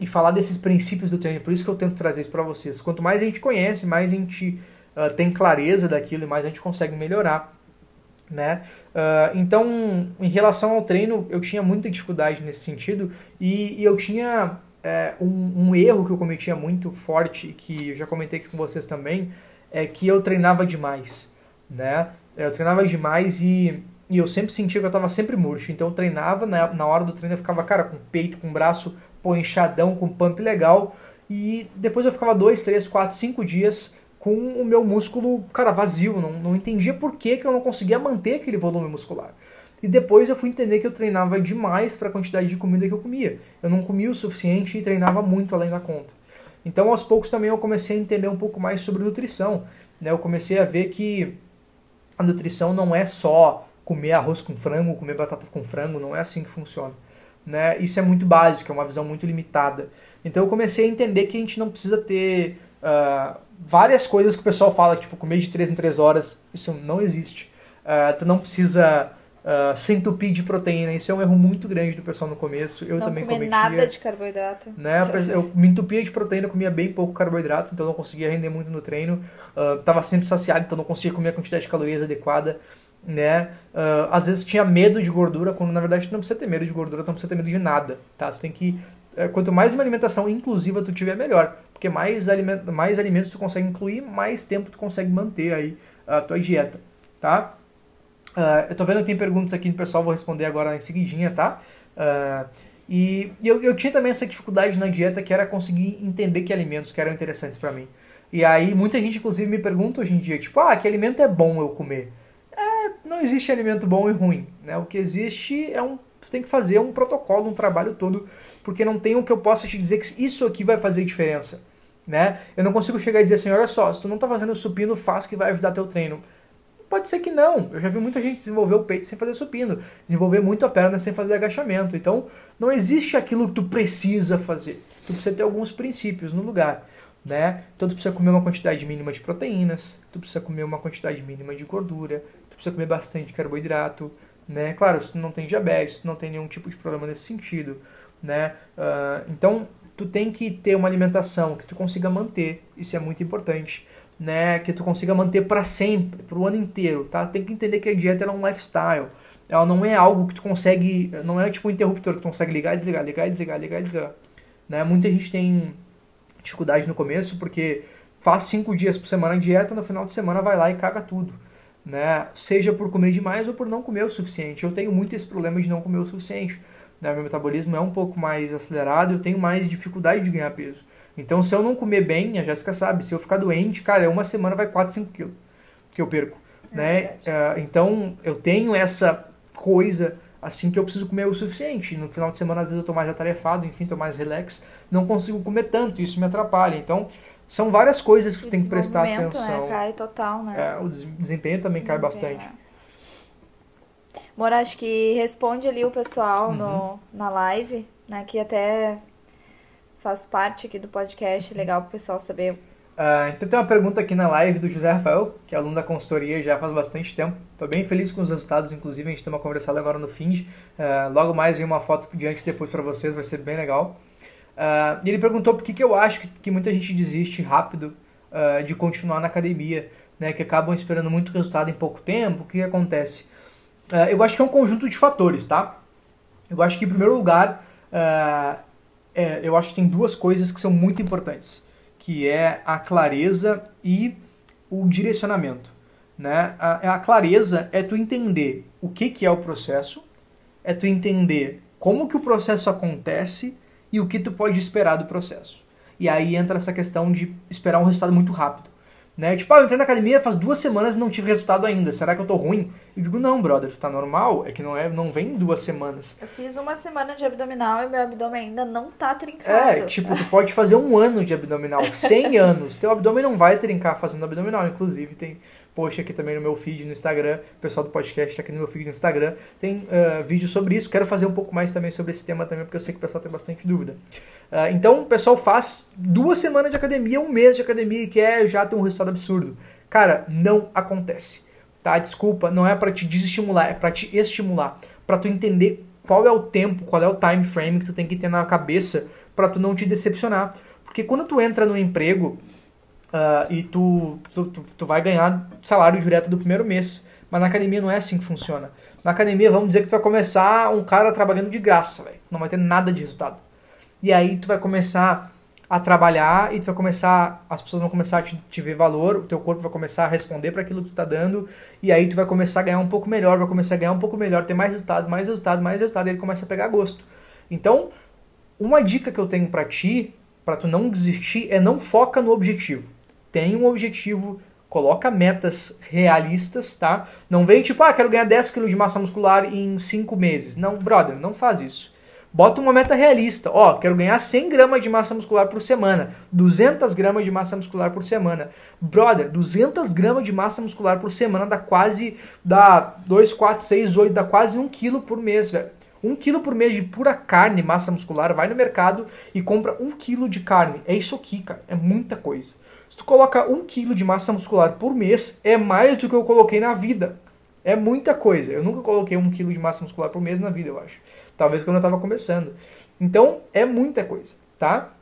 e falar desses princípios do treino. Por isso que eu tento trazer isso para vocês. Quanto mais a gente conhece, mais a gente uh, tem clareza daquilo e mais a gente consegue melhorar. Né? Uh, então, em relação ao treino, eu tinha muita dificuldade nesse sentido e, e eu tinha é, um, um, erro que eu cometia muito forte, que eu já comentei aqui com vocês também, é que eu treinava demais. Né? Eu treinava demais e, e eu sempre sentia que eu estava sempre murcho. Então, eu treinava, na, na hora do treino eu ficava, cara, com peito, com braço pô, inchadão, com pump legal. E depois eu ficava dois, três, quatro, cinco dias com o meu músculo, cara, vazio. Não, não entendia por que, que eu não conseguia manter aquele volume muscular. E depois eu fui entender que eu treinava demais para a quantidade de comida que eu comia. Eu não comia o suficiente e treinava muito além da conta. Então, aos poucos também eu comecei a entender um pouco mais sobre nutrição. Né? Eu comecei a ver que a nutrição não é só comer arroz com frango, comer batata com frango, não é assim que funciona né? Isso é muito básico, é uma visão muito limitada. Então eu comecei a entender que a gente não precisa ter uh, várias coisas que o pessoal fala, tipo comer de 3 em 3 horas, isso não existe. Uh, tu não precisa uh, se entupir de proteína, isso é um erro muito grande do pessoal no começo. Eu não também comer cometia. nada de carboidrato. Né? Eu me entupia de proteína, comia bem pouco carboidrato, então não conseguia render muito no treino. Uh, tava sempre saciado, então não conseguia comer a quantidade de calorias adequada né? Uh, às vezes tinha medo de gordura, quando na verdade tu não precisa ter medo de gordura, tu não precisa ter medo de nada, tá? Tu tem que quanto mais uma alimentação inclusiva tu tiver, melhor, porque mais, aliment mais alimentos tu consegue incluir, mais tempo tu consegue manter aí a tua dieta, tá? Uh, eu tô vendo que tem perguntas aqui do pessoal, vou responder agora em seguidinha, tá? Uh, e, e eu, eu, tinha também essa dificuldade na dieta que era conseguir entender que alimentos que eram interessantes para mim. E aí muita gente inclusive me pergunta hoje em dia, tipo, ah, que alimento é bom eu comer? não existe alimento bom e ruim. Né? O que existe é um. Você tem que fazer um protocolo, um trabalho todo, porque não tem o que eu possa te dizer que isso aqui vai fazer diferença. Né? Eu não consigo chegar e dizer assim, olha só, se tu não está fazendo supino, faz que vai ajudar teu treino. Pode ser que não. Eu já vi muita gente desenvolver o peito sem fazer supino, desenvolver muito a perna sem fazer agachamento. Então, não existe aquilo que tu precisa fazer. Tu precisa ter alguns princípios no lugar. Né? Então, tu precisa comer uma quantidade mínima de proteínas, tu precisa comer uma quantidade mínima de gordura, precisa comer bastante carboidrato, né? Claro, se tu não tem diabetes, se tu não tem nenhum tipo de problema nesse sentido, né? Uh, então, tu tem que ter uma alimentação que tu consiga manter, isso é muito importante, né? Que tu consiga manter para sempre, para o ano inteiro, tá? Tem que entender que a dieta é um lifestyle, ela não é algo que tu consegue, não é tipo um interruptor que tu consegue ligar desligar, ligar desligar, ligar desligar, né? Muita gente tem dificuldade no começo porque faz cinco dias por semana dieta, no final de semana vai lá e caga tudo né? Seja por comer demais ou por não comer o suficiente. Eu tenho muito esse problema de não comer o suficiente. Né? Meu metabolismo é um pouco mais acelerado, eu tenho mais dificuldade de ganhar peso. Então, se eu não comer bem, a Jéssica sabe, se eu ficar doente, cara, uma semana vai 4, 5 quilos que eu perco. É né? Uh, então, eu tenho essa coisa assim que eu preciso comer o suficiente. No final de semana, às vezes, eu tô mais atarefado, enfim, tô mais relax, não consigo comer tanto, isso me atrapalha. Então, são várias coisas que tu tem que prestar né, atenção. Né? Cai total, né? É, o desempenho também desempenho, cai bastante. É. Mora, acho que responde ali o pessoal uhum. no, na live, né? Que até faz parte aqui do podcast, legal pro pessoal saber. Uh, então tem uma pergunta aqui na live do José Rafael, que é aluno da consultoria já faz bastante tempo. Tô bem feliz com os resultados, inclusive a gente tem uma conversada agora no fim. Uh, logo mais vem uma foto de antes e depois para vocês, vai ser bem legal. Uh, e ele perguntou por que, que eu acho que, que muita gente desiste rápido de continuar na academia, né, que acabam esperando muito resultado em pouco tempo. O que acontece? Uh, eu acho que é um conjunto de fatores, tá? Eu acho que, em primeiro lugar, é, eu acho que tem duas coisas que são muito importantes, que é a clareza e o direcionamento. Né? A, a clareza é tu entender o que, que é o processo, é tu entender como que o processo acontece e o que tu pode esperar do processo. E aí entra essa questão de esperar um resultado muito rápido. Né? Tipo, ah, eu entrei na academia faz duas semanas e não tive resultado ainda. Será que eu tô ruim? Eu digo, não, brother, tá normal. É que não, é, não vem duas semanas. Eu fiz uma semana de abdominal e meu abdômen ainda não tá trincado. É, tipo, tu pode fazer um ano de abdominal, 100 (laughs) anos. Teu abdômen não vai trincar fazendo abdominal. Inclusive, tem post aqui também no meu feed no Instagram. O pessoal do podcast tá aqui no meu feed no Instagram. Tem uh, vídeo sobre isso. Quero fazer um pouco mais também sobre esse tema também, porque eu sei que o pessoal tem bastante dúvida. Uh, então, o pessoal faz duas semanas de academia, um mês de academia e quer já ter um resultado absurdo. Cara, não acontece. Tá? Desculpa, não é para te desestimular, é para te estimular, para tu entender qual é o tempo, qual é o time frame que tu tem que ter na cabeça para tu não te decepcionar. Porque quando tu entra no emprego uh, e tu, tu, tu, vai ganhar salário direto do primeiro mês, mas na academia não é assim que funciona. Na academia, vamos dizer que tu vai começar um cara trabalhando de graça, velho. Não vai ter nada de resultado. E aí tu vai começar a trabalhar e tu vai começar, as pessoas vão começar a te, te ver valor, o teu corpo vai começar a responder para aquilo que tu tá dando, e aí tu vai começar a ganhar um pouco melhor, vai começar a ganhar um pouco melhor, ter mais resultado, mais resultado, mais resultado, e ele começa a pegar gosto. Então, uma dica que eu tenho para ti, para tu não desistir, é não foca no objetivo. Tem um objetivo, coloca metas realistas, tá? Não vem tipo, ah, quero ganhar 10 kg de massa muscular em 5 meses. Não, brother, não faz isso Bota uma meta realista. Ó, quero ganhar 100 gramas de massa muscular por semana. 200 gramas de massa muscular por semana. Brother, 200 gramas de massa muscular por semana dá quase... Dá 2, 4, 6, 8, dá quase 1 quilo por mês, velho. 1 quilo por mês de pura carne, massa muscular, vai no mercado e compra 1 quilo de carne. É isso aqui, cara. É muita coisa. Se tu coloca 1 quilo de massa muscular por mês, é mais do que eu coloquei na vida. É muita coisa. Eu nunca coloquei 1 quilo de massa muscular por mês na vida, eu acho. Talvez quando eu estava começando. Então, é muita coisa, tá?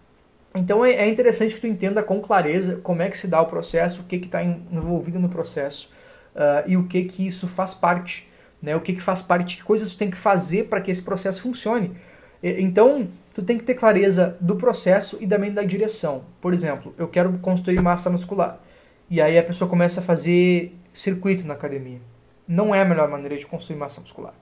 Então é, é interessante que tu entenda com clareza como é que se dá o processo, o que está envolvido no processo uh, e o que que isso faz parte, né? O que que faz parte, que coisas tu tem que fazer para que esse processo funcione. Então, tu tem que ter clareza do processo e também da direção. Por exemplo, eu quero construir massa muscular. E aí a pessoa começa a fazer circuito na academia. Não é a melhor maneira de construir massa muscular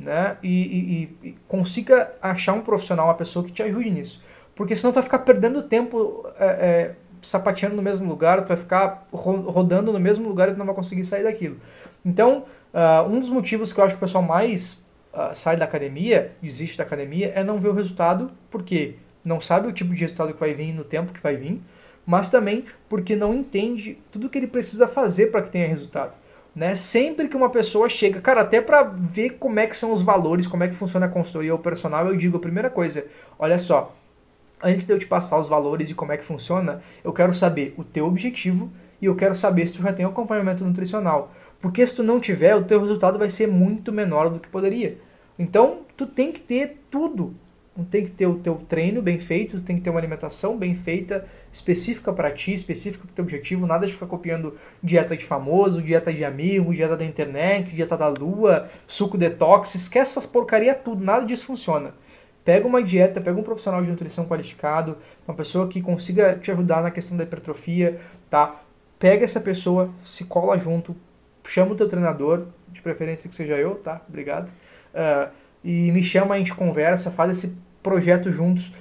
né? E, e, e, consiga achar um profissional, uma pessoa que te ajude nisso. Porque senão tu vai ficar perdendo tempo é, é, sapateando no mesmo lugar, tu vai ficar rodando no mesmo lugar e tu não vai conseguir sair daquilo. Então, uh, um dos motivos que eu acho que o pessoal mais uh, sai da academia, desiste da academia, é não ver o resultado, porque não sabe o tipo de resultado que vai vir no tempo que vai vir, mas também porque não entende tudo que ele precisa fazer para que tenha resultado né? Sempre que uma pessoa chega, cara, até para ver como é que são os valores, como é que funciona a consultoria ou personal, eu digo a primeira coisa, olha só, antes de eu te passar os valores e como é que funciona, eu quero saber o teu objetivo e eu quero saber se tu já tem acompanhamento nutricional. Porque se tu não tiver, o teu resultado vai ser muito menor do que poderia. Então, tu tem que ter tudo tem que ter o teu treino bem feito, tem que ter uma alimentação bem feita, específica para ti, específica para o teu objetivo, nada de ficar copiando dieta de famoso, dieta de amigo, dieta da internet, dieta da lua, suco detox, esquece essas porcaria tudo, nada disso funciona. Pega uma dieta, pega um profissional de nutrição qualificado, uma pessoa que consiga te ajudar na questão da hipertrofia, tá? Pega essa pessoa, se cola junto, chama o teu treinador, de preferência que seja eu, tá? Obrigado. Uh, e me chama, a gente conversa, faz esse projeto juntos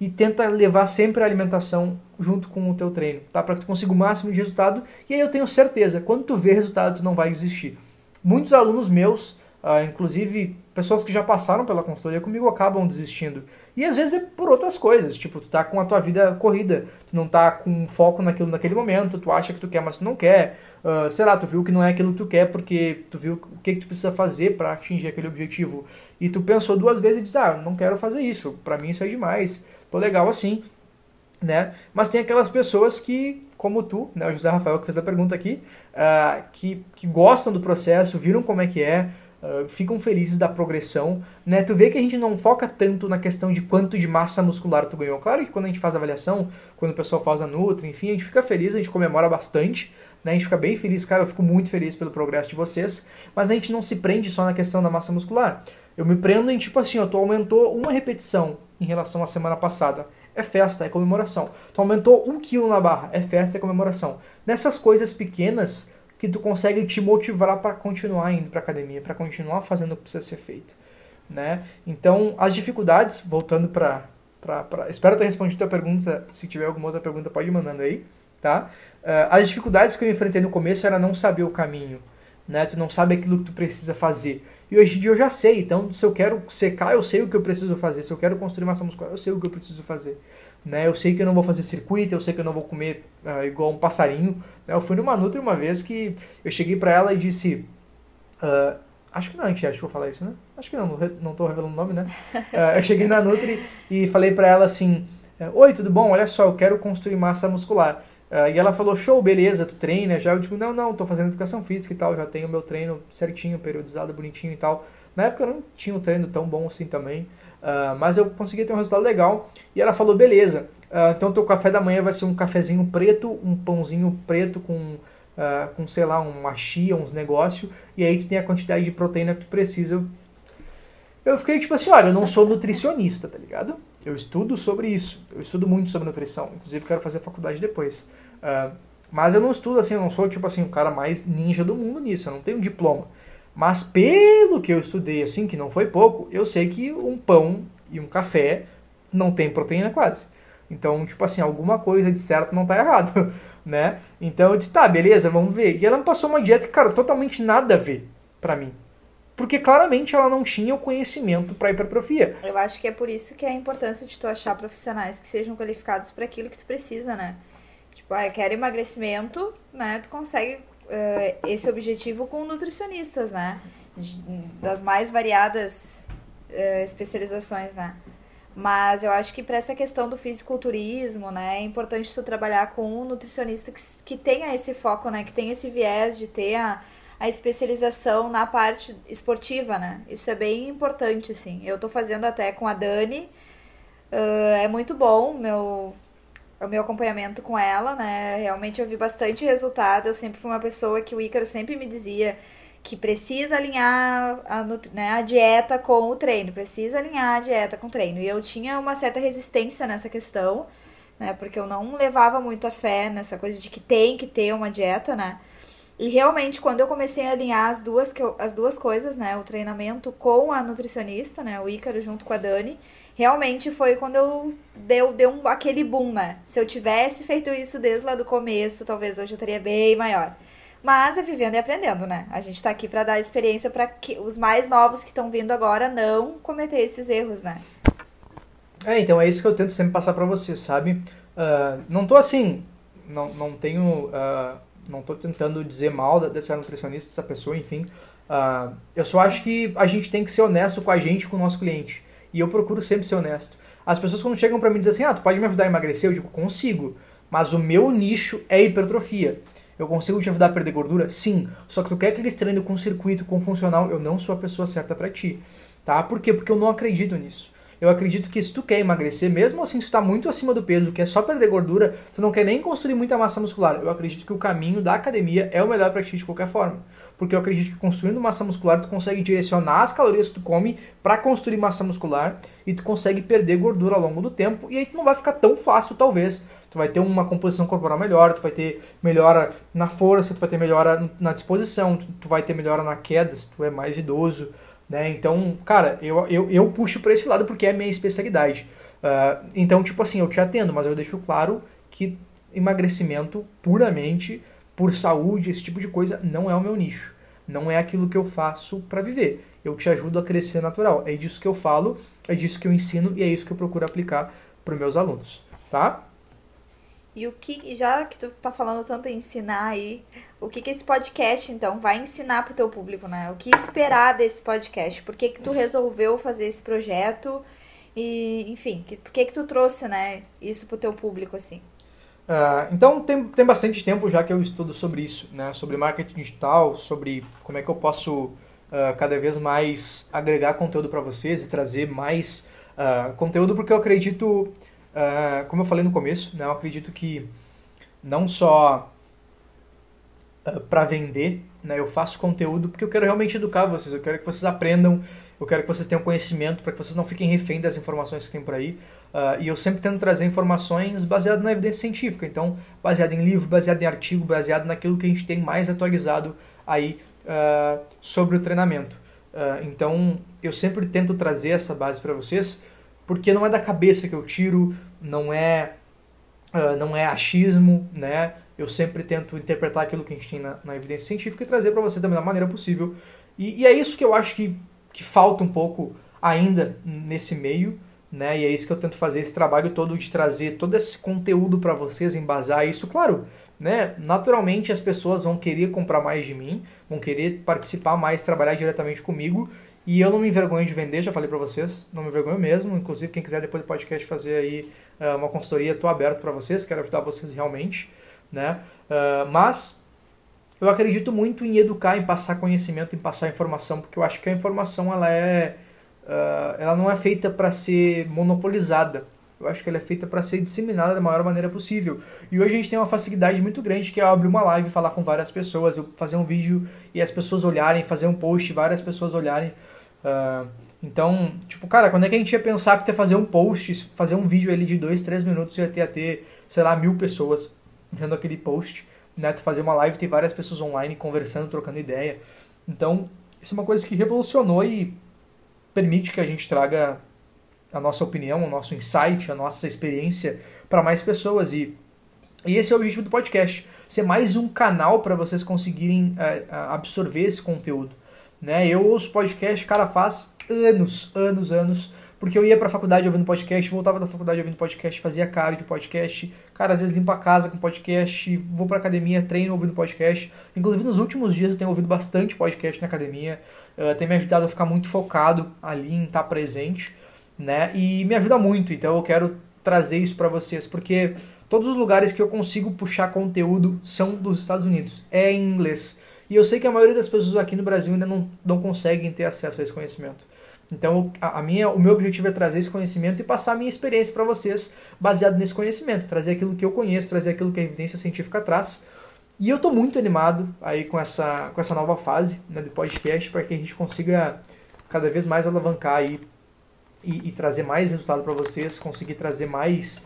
e tenta levar sempre a alimentação junto com o teu treino, tá? Para que tu consiga o máximo de resultado. E aí eu tenho certeza, quando tu vê resultado, tu não vai desistir. Muitos alunos meus, uh, inclusive pessoas que já passaram pela consultoria comigo, acabam desistindo. E às vezes é por outras coisas, tipo, tu tá com a tua vida corrida, tu não tá com foco naquilo naquele momento, tu acha que tu quer, mas tu não quer. Uh, sei lá, tu viu que não é aquilo que tu quer porque tu viu o que, que tu precisa fazer para atingir aquele objetivo e tu pensou duas vezes e disse, ah, não quero fazer isso, para mim isso é demais, tô legal assim, né? Mas tem aquelas pessoas que, como tu, né, o José Rafael que fez a pergunta aqui, uh, que, que gostam do processo, viram como é que é, uh, ficam felizes da progressão, né? Tu vê que a gente não foca tanto na questão de quanto de massa muscular tu ganhou. Claro que quando a gente faz a avaliação, quando o pessoal faz a Nutri, enfim, a gente fica feliz, a gente comemora bastante, né? A gente fica bem feliz, cara, eu fico muito feliz pelo progresso de vocês, mas a gente não se prende só na questão da massa muscular. Eu me prendo em tipo assim, ó, tu aumentou uma repetição em relação à semana passada. É festa, é comemoração. Tu aumentou um quilo na barra, é festa, é comemoração. Nessas coisas pequenas que tu consegue te motivar para continuar indo para academia, para continuar fazendo o que precisa ser feito, né? Então, as dificuldades, voltando para espero ter respondido a tua pergunta, se tiver alguma outra pergunta pode ir mandando aí, tá? Uh, as dificuldades que eu enfrentei no começo era não saber o caminho, né? Tu não sabe aquilo que tu precisa fazer. E hoje em dia eu já sei, então se eu quero secar, eu sei o que eu preciso fazer. Se eu quero construir massa muscular, eu sei o que eu preciso fazer. Né? Eu sei que eu não vou fazer circuito, eu sei que eu não vou comer uh, igual um passarinho. Né? Eu fui numa Nutri uma vez que eu cheguei para ela e disse... Uh, acho que não, a gente acha que eu falar isso, né? Acho que não, não tô revelando o nome, né? Uh, (laughs) eu cheguei na Nutri e falei para ela assim... Oi, tudo bom? Olha só, eu quero construir massa muscular. E ela falou, show, beleza, tu treina já? Eu digo, não, não, tô fazendo educação física e tal, já tenho meu treino certinho, periodizado, bonitinho e tal. Na época eu não tinha um treino tão bom assim também, uh, mas eu consegui ter um resultado legal. E ela falou, beleza, uh, então teu café da manhã vai ser um cafezinho preto, um pãozinho preto com, com sei lá, uma chia, uns negócios, e aí tu tem a quantidade de proteína que tu precisa. Eu fiquei tipo assim, olha, eu não sou nutricionista, tá ligado? Eu estudo sobre isso. Eu estudo muito sobre nutrição. Inclusive, quero fazer faculdade depois. Uh, mas eu não estudo assim, eu não sou tipo assim o cara mais ninja do mundo nisso. Eu não tenho diploma. Mas pelo que eu estudei, assim, que não foi pouco, eu sei que um pão e um café não tem proteína quase. Então, tipo assim, alguma coisa de certo não tá errado, (laughs) né? Então eu disse, tá, beleza, vamos ver. E ela me passou uma dieta, cara, totalmente nada a ver pra mim porque claramente ela não tinha o conhecimento para hipertrofia. Eu acho que é por isso que é a importância de tu achar profissionais que sejam qualificados para aquilo que tu precisa, né? Tipo, ah, eu quero emagrecimento, né? Tu consegue uh, esse objetivo com nutricionistas, né? De, das mais variadas uh, especializações, né? Mas eu acho que para essa questão do fisiculturismo, né, é importante tu trabalhar com um nutricionista que, que tenha esse foco, né, que tenha esse viés de ter a, a especialização na parte esportiva, né? Isso é bem importante, assim. Eu tô fazendo até com a Dani. Uh, é muito bom meu, o meu acompanhamento com ela, né? Realmente eu vi bastante resultado. Eu sempre fui uma pessoa que o Ícaro sempre me dizia que precisa alinhar a, né, a dieta com o treino, precisa alinhar a dieta com o treino. E eu tinha uma certa resistência nessa questão, né? Porque eu não levava muita fé nessa coisa de que tem que ter uma dieta, né? E realmente, quando eu comecei a alinhar as duas, as duas coisas, né? O treinamento com a nutricionista, né? O Ícaro junto com a Dani, realmente foi quando eu deu, deu um, aquele boom, né? Se eu tivesse feito isso desde lá do começo, talvez hoje eu estaria bem maior. Mas é vivendo e aprendendo, né? A gente tá aqui para dar experiência para que os mais novos que estão vindo agora não cometer esses erros, né? É, então é isso que eu tento sempre passar para você, sabe? Uh, não tô assim, não, não tenho. Uh não estou tentando dizer mal dessa nutricionista, dessa pessoa, enfim. Uh, eu só acho que a gente tem que ser honesto com a gente, com o nosso cliente. E eu procuro sempre ser honesto. As pessoas quando chegam para mim dizem assim, ah, tu pode me ajudar a emagrecer? Eu digo, consigo. Mas o meu nicho é hipertrofia. Eu consigo te ajudar a perder gordura? Sim. Só que tu quer aquele treino com circuito, com funcional, eu não sou a pessoa certa para ti. Tá? Por quê? Porque eu não acredito nisso. Eu acredito que se tu quer emagrecer, mesmo assim se tu tá muito acima do peso, quer só perder gordura, tu não quer nem construir muita massa muscular. Eu acredito que o caminho da academia é o melhor para ti de qualquer forma. Porque eu acredito que construindo massa muscular, tu consegue direcionar as calorias que tu come para construir massa muscular e tu consegue perder gordura ao longo do tempo e aí tu não vai ficar tão fácil, talvez. Tu vai ter uma composição corporal melhor, tu vai ter melhora na força, tu vai ter melhora na disposição, tu vai ter melhora na queda se tu é mais idoso. Né? Então, cara, eu, eu, eu puxo para esse lado porque é a minha especialidade. Uh, então, tipo assim, eu te atendo, mas eu deixo claro que emagrecimento puramente por saúde, esse tipo de coisa, não é o meu nicho. Não é aquilo que eu faço para viver. Eu te ajudo a crescer natural. É disso que eu falo, é disso que eu ensino e é isso que eu procuro aplicar para os meus alunos, tá? E o que, já que tu tá falando tanto em ensinar aí, o que que esse podcast, então, vai ensinar pro teu público, né? O que esperar desse podcast? Por que que tu resolveu fazer esse projeto? E, enfim, que, por que que tu trouxe, né, isso pro teu público, assim? Uh, então, tem, tem bastante tempo já que eu estudo sobre isso, né? Sobre marketing digital, sobre como é que eu posso uh, cada vez mais agregar conteúdo para vocês e trazer mais uh, conteúdo, porque eu acredito como eu falei no começo, né, eu acredito que não só uh, ah, para vender, né, eu faço conteúdo porque eu quero realmente educar vocês, eu quero que vocês aprendam, eu quero que vocês tenham conhecimento para que vocês não fiquem refém das informações que tem por aí. Uh, e eu sempre tento trazer informações baseadas na evidência científica, então baseado em livro, baseado em artigo, baseado naquilo que a gente tem mais atualizado aí sobre o treinamento. então eu sempre tento trazer essa base para vocês porque não é da cabeça que eu tiro, não é uh, não é achismo, né? Eu sempre tento interpretar aquilo que a gente tem na, na evidência científica e trazer para você da melhor maneira possível. E, e, é isso que eu acho que, que falta um pouco ainda nesse meio, né? E é isso que eu tento fazer esse trabalho todo de trazer todo esse conteúdo para vocês, embasar isso, claro. Né? Naturalmente as pessoas vão querer comprar mais de mim, vão querer participar mais, trabalhar diretamente comigo, e eu não me envergonho de vender, já falei para vocês, não me envergonho mesmo. Inclusive, quem quiser depois do podcast fazer aí uh, uma consultoria, estou aberto para vocês, quero ajudar vocês realmente, né? Uh, mas eu acredito muito em educar, em passar conhecimento, em passar informação, porque eu acho que a informação ela é, uh, ela não é feita para ser monopolizada. Eu acho que ela é feita para ser disseminada da maior maneira possível. E hoje a gente tem uma facilidade muito grande que é abrir uma live, falar com várias pessoas, eu fazer um vídeo e as pessoas olharem, fazer um post, várias pessoas olharem. Uh, então, tipo, cara, quando é que a gente ia pensar que ia fazer um post, fazer um vídeo ali de 2, 3 minutos, ia ter, ia ter, sei lá, mil pessoas vendo aquele post, né? Fazer uma live, ter várias pessoas online conversando, trocando ideia. Então, isso é uma coisa que revolucionou e permite que a gente traga a nossa opinião, o nosso insight, a nossa experiência para mais pessoas. E, e esse é o objetivo do podcast: ser mais um canal para vocês conseguirem uh, absorver esse conteúdo. Né? Eu ouço podcast, cara, faz anos, anos, anos, porque eu ia pra faculdade ouvindo podcast, voltava da faculdade ouvindo podcast, fazia cardio podcast, cara, às vezes limpo a casa com podcast, vou pra academia, treino ouvindo podcast. Inclusive nos últimos dias eu tenho ouvido bastante podcast na academia, uh, tem me ajudado a ficar muito focado ali em estar presente, né? E me ajuda muito, então eu quero trazer isso para vocês, porque todos os lugares que eu consigo puxar conteúdo são dos Estados Unidos, é em inglês. E eu sei que a maioria das pessoas aqui no Brasil ainda não, não conseguem ter acesso a esse conhecimento. Então, a, minha, o meu objetivo é trazer esse conhecimento e passar a minha experiência para vocês baseado nesse conhecimento, trazer aquilo que eu conheço, trazer aquilo que a evidência científica traz. E eu estou muito animado aí com essa, com essa nova fase né, do podcast para que a gente consiga cada vez mais alavancar aí e, e trazer mais resultado para vocês, conseguir trazer mais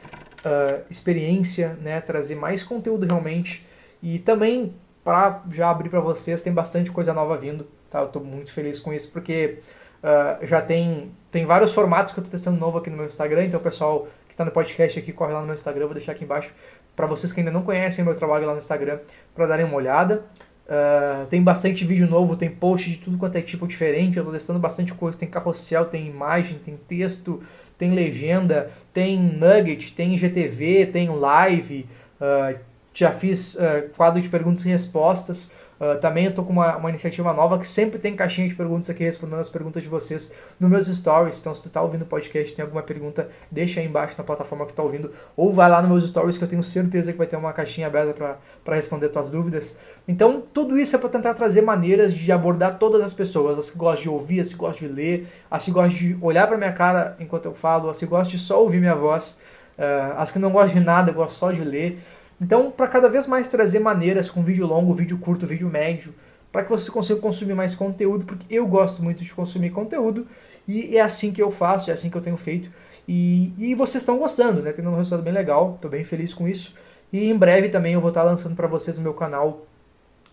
uh, experiência, né, trazer mais conteúdo realmente e também para já abrir para vocês, tem bastante coisa nova vindo, tá? Eu estou muito feliz com isso, porque uh, já tem, tem vários formatos que eu estou testando novo aqui no meu Instagram, então o pessoal que está no podcast aqui, corre lá no meu Instagram, vou deixar aqui embaixo para vocês que ainda não conhecem meu trabalho lá no Instagram, para darem uma olhada. Uh, tem bastante vídeo novo, tem post de tudo quanto é tipo diferente, eu estou testando bastante coisa, tem carrossel, tem imagem, tem texto, tem legenda, tem nugget, tem GTV, tem live, uh, já fiz quadro de perguntas e respostas. Uh, também eu tô com uma, uma, iniciativa nova que sempre tem caixinha de perguntas aqui respondendo as perguntas de vocês nos meus stories. Então, se tu tá ouvindo o podcast tem alguma pergunta, deixa aí embaixo na plataforma que tu tá ouvindo. Ou vai lá nos meus stories que eu tenho certeza que vai ter uma caixinha aberta para responder tuas dúvidas. Então, tudo isso é para tentar trazer maneiras de abordar todas as pessoas. As que gostam de ouvir, as que gostam de ler, as que gostam de olhar para minha cara enquanto eu falo, as que gostam de só ouvir minha voz, uh, as que não gostam de nada, gostam só de ler. Então, para cada vez mais trazer maneiras com vídeo longo, vídeo curto, vídeo médio, para que você consiga consumir mais conteúdo, porque eu gosto muito de consumir conteúdo e é assim que eu faço, é assim que eu tenho feito. E, e vocês estão gostando, né? Tendo um resultado bem legal, estou bem feliz com isso. E em breve também eu vou estar lançando para vocês no meu canal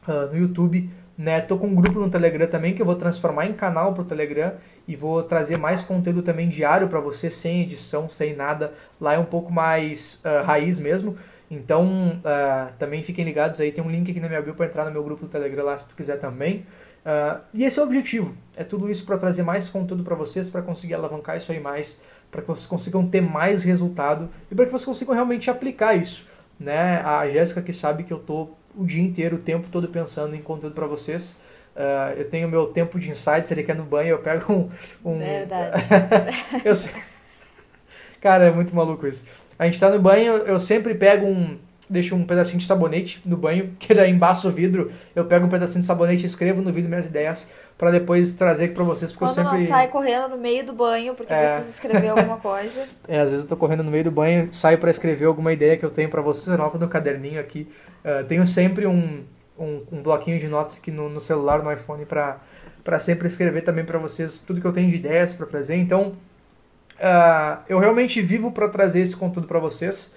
uh, no YouTube. Né? Tô com um grupo no Telegram também que eu vou transformar em canal para o Telegram e vou trazer mais conteúdo também diário para você, sem edição, sem nada. Lá é um pouco mais uh, raiz mesmo. Então, uh, também fiquem ligados aí, tem um link aqui na minha bio para entrar no meu grupo do Telegram lá se tu quiser também. Uh, e esse é o objetivo, é tudo isso para trazer mais conteúdo para vocês, para conseguir alavancar isso aí mais, para que vocês consigam ter mais resultado e para que vocês consigam realmente aplicar isso. Né? A Jéssica que sabe que eu tô o dia inteiro, o tempo todo pensando em conteúdo para vocês. Uh, eu tenho meu tempo de insights, ele quer no banho, eu pego um... um... Verdade. (laughs) eu sei. Cara, é muito maluco isso. A gente tá no banho, eu sempre pego um. Deixo um pedacinho de sabonete no banho, (laughs) que daí embaço o vidro, eu pego um pedacinho de sabonete e escrevo no vidro minhas ideias para depois trazer aqui pra vocês, porque Quando eu sempre... não sai correndo no meio do banho porque é... precisa escrever alguma (laughs) coisa. é, às vezes eu tô correndo no meio do banho, saio para escrever alguma ideia que eu tenho para vocês, anota no caderninho aqui. Uh, tenho sempre um, um, um, bloquinho de notas aqui no, no celular, no iPhone, para sempre escrever também para vocês tudo que eu tenho de ideias para trazer. Então, Uh, eu realmente vivo para trazer esse conteúdo para vocês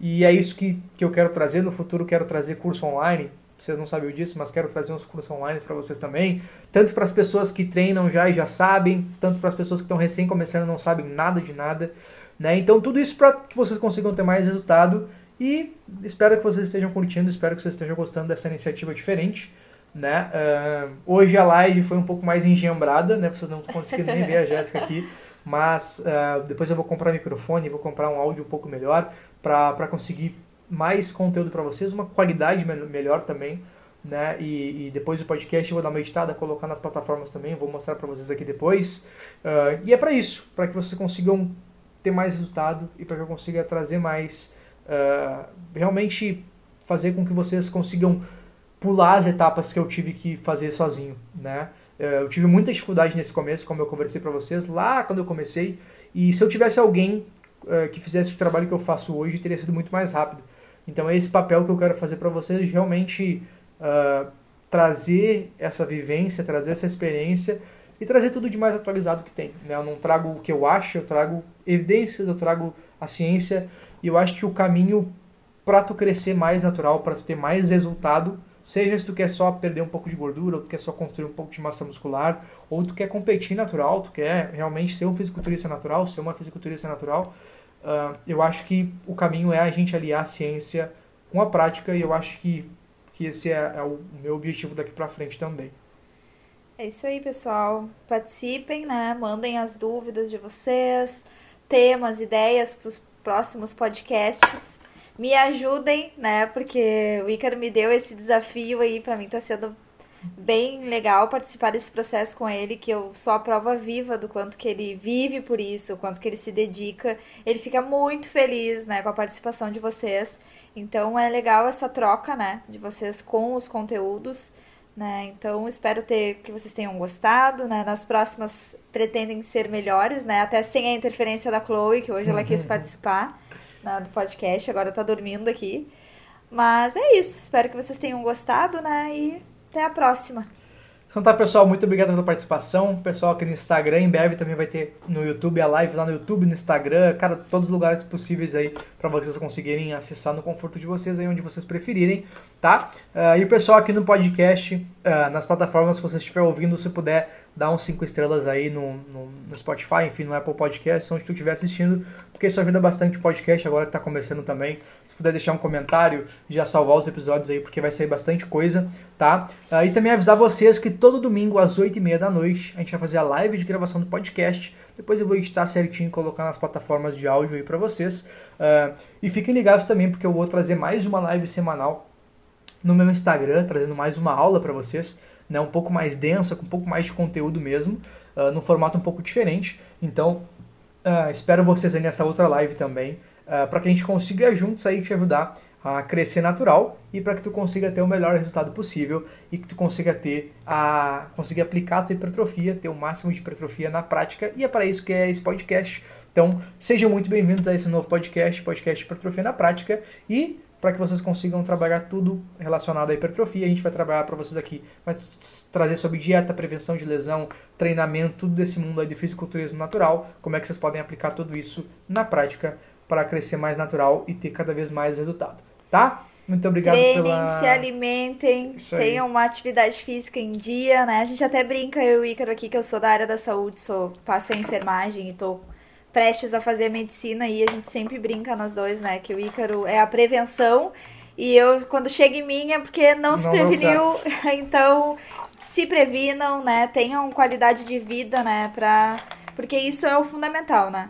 e é isso que, que eu quero trazer. No futuro, quero trazer curso online. Vocês não sabem disso, mas quero trazer uns cursos online para vocês também. Tanto para as pessoas que treinam já e já sabem, tanto para as pessoas que estão recém começando e não sabem nada de nada. Né? Então, tudo isso para que vocês consigam ter mais resultado E espero que vocês estejam curtindo, espero que vocês estejam gostando dessa iniciativa diferente. Né? Uh, hoje a live foi um pouco mais engembrada, né? Vocês não conseguiram nem ver a Jéssica aqui, (laughs) mas uh, depois eu vou comprar microfone, vou comprar um áudio um pouco melhor para conseguir mais conteúdo para vocês, uma qualidade melhor também, né? E, e, depois o podcast eu vou dar uma editada, colocar nas plataformas também, vou mostrar para vocês aqui depois. Uh, e é para isso, para que vocês consigam ter mais resultado e para que eu consiga trazer mais, uh, realmente fazer com que vocês consigam pular as etapas que eu tive que fazer sozinho, né? Uh, eu tive muita dificuldade nesse começo, como eu conversei para vocês lá quando eu comecei, e se eu tivesse alguém que fizesse o trabalho que eu faço hoje, teria sido muito mais rápido. Então é esse papel que eu quero fazer para vocês, realmente uh, trazer essa vivência, trazer essa experiência e trazer tudo de mais atualizado que tem. Né? Eu não trago o que eu acho, eu trago evidências, eu trago a ciência e eu acho que o caminho para tu crescer mais natural, para tu ter mais resultado, seja se tu quer só perder um pouco de gordura, ou tu quer só construir um pouco de massa muscular, ou tu quer competir natural, tu quer realmente ser um fisiculturista natural, ser uma fisiculturista natural, Uh, eu acho que o caminho é a gente aliar a ciência com a prática e eu acho que, que esse é, é o meu objetivo daqui para frente também. É isso aí, pessoal. Participem, né? Mandem as dúvidas de vocês, temas, ideias para os próximos podcasts. Me ajudem, né? Porque o Ícaro me deu esse desafio aí, para mim tá sendo bem legal participar desse processo com ele, que eu sou a prova viva do quanto que ele vive por isso, o quanto que ele se dedica. Ele fica muito feliz, né, com a participação de vocês. Então é legal essa troca, né, de vocês com os conteúdos, né? Então espero ter que vocês tenham gostado, né? Nas próximas pretendem ser melhores, né? Até sem a interferência da Chloe, que hoje ela quis (laughs) participar né, do podcast, agora tá dormindo aqui. Mas é isso, espero que vocês tenham gostado, né? E até a próxima. Então tá, pessoal, muito obrigado pela participação. Pessoal aqui no Instagram, em breve também vai ter no YouTube a live lá no YouTube, no Instagram, cara, todos os lugares possíveis aí para vocês conseguirem acessar no conforto de vocês aí onde vocês preferirem, tá? Uh, e o pessoal aqui no podcast, uh, nas plataformas, se você estiver ouvindo, se puder dá uns 5 estrelas aí no, no, no, Spotify, enfim, no Apple Podcast, onde tu estiver assistindo, porque isso ajuda bastante o podcast agora que está começando também. Se puder deixar um comentário, já salvar os episódios aí, porque vai sair bastante coisa, tá? Uh, e também avisar vocês que todo domingo às 8h30 da noite a gente vai fazer a live de gravação do podcast. Depois eu vou editar certinho e colocar nas plataformas de áudio aí para vocês. Uh, e fiquem ligados também, porque eu vou trazer mais uma live semanal no meu Instagram, trazendo mais uma aula para vocês né, um pouco mais densa, com um pouco mais de conteúdo mesmo, uh, num formato um pouco diferente. Então, uh, espero vocês aí nessa outra live também, uh, para que a gente consiga juntos aí te ajudar a crescer natural e para que tu consiga ter o melhor resultado possível e que tu consiga ter a conseguir aplicar a tua hipertrofia, ter o máximo de hipertrofia na prática e é para isso que é esse podcast. Então, sejam muito bem-vindos a esse novo podcast, podcast Hipertrofia na Prática e para que vocês consigam trabalhar tudo relacionado à hipertrofia. A gente vai trabalhar para vocês aqui, vai trazer sobre dieta, prevenção de lesão, treinamento, tudo desse mundo aí de fisiculturismo natural, como é que vocês podem aplicar tudo isso na prática para crescer mais natural e ter cada vez mais resultado, tá? Muito obrigado Treinem, pela... se alimentem, tenham uma atividade física em dia, né? A gente até brinca, eu e o Ícaro aqui, que eu sou da área da saúde, sou, faço a enfermagem e tô prestes a fazer medicina e a gente sempre brinca nós dois, né? Que o Ícaro é a prevenção e eu, quando chega em mim, é porque não, não se preveniu. (laughs) Então, se previnam, né? Tenham qualidade de vida, né? Pra... Porque isso é o fundamental, né?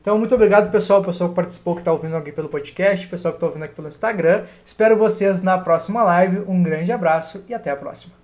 Então, muito obrigado, pessoal, pessoal que participou, que está ouvindo aqui pelo podcast, pessoal que está ouvindo aqui pelo Instagram. Espero vocês na próxima live. Um grande abraço e até a próxima.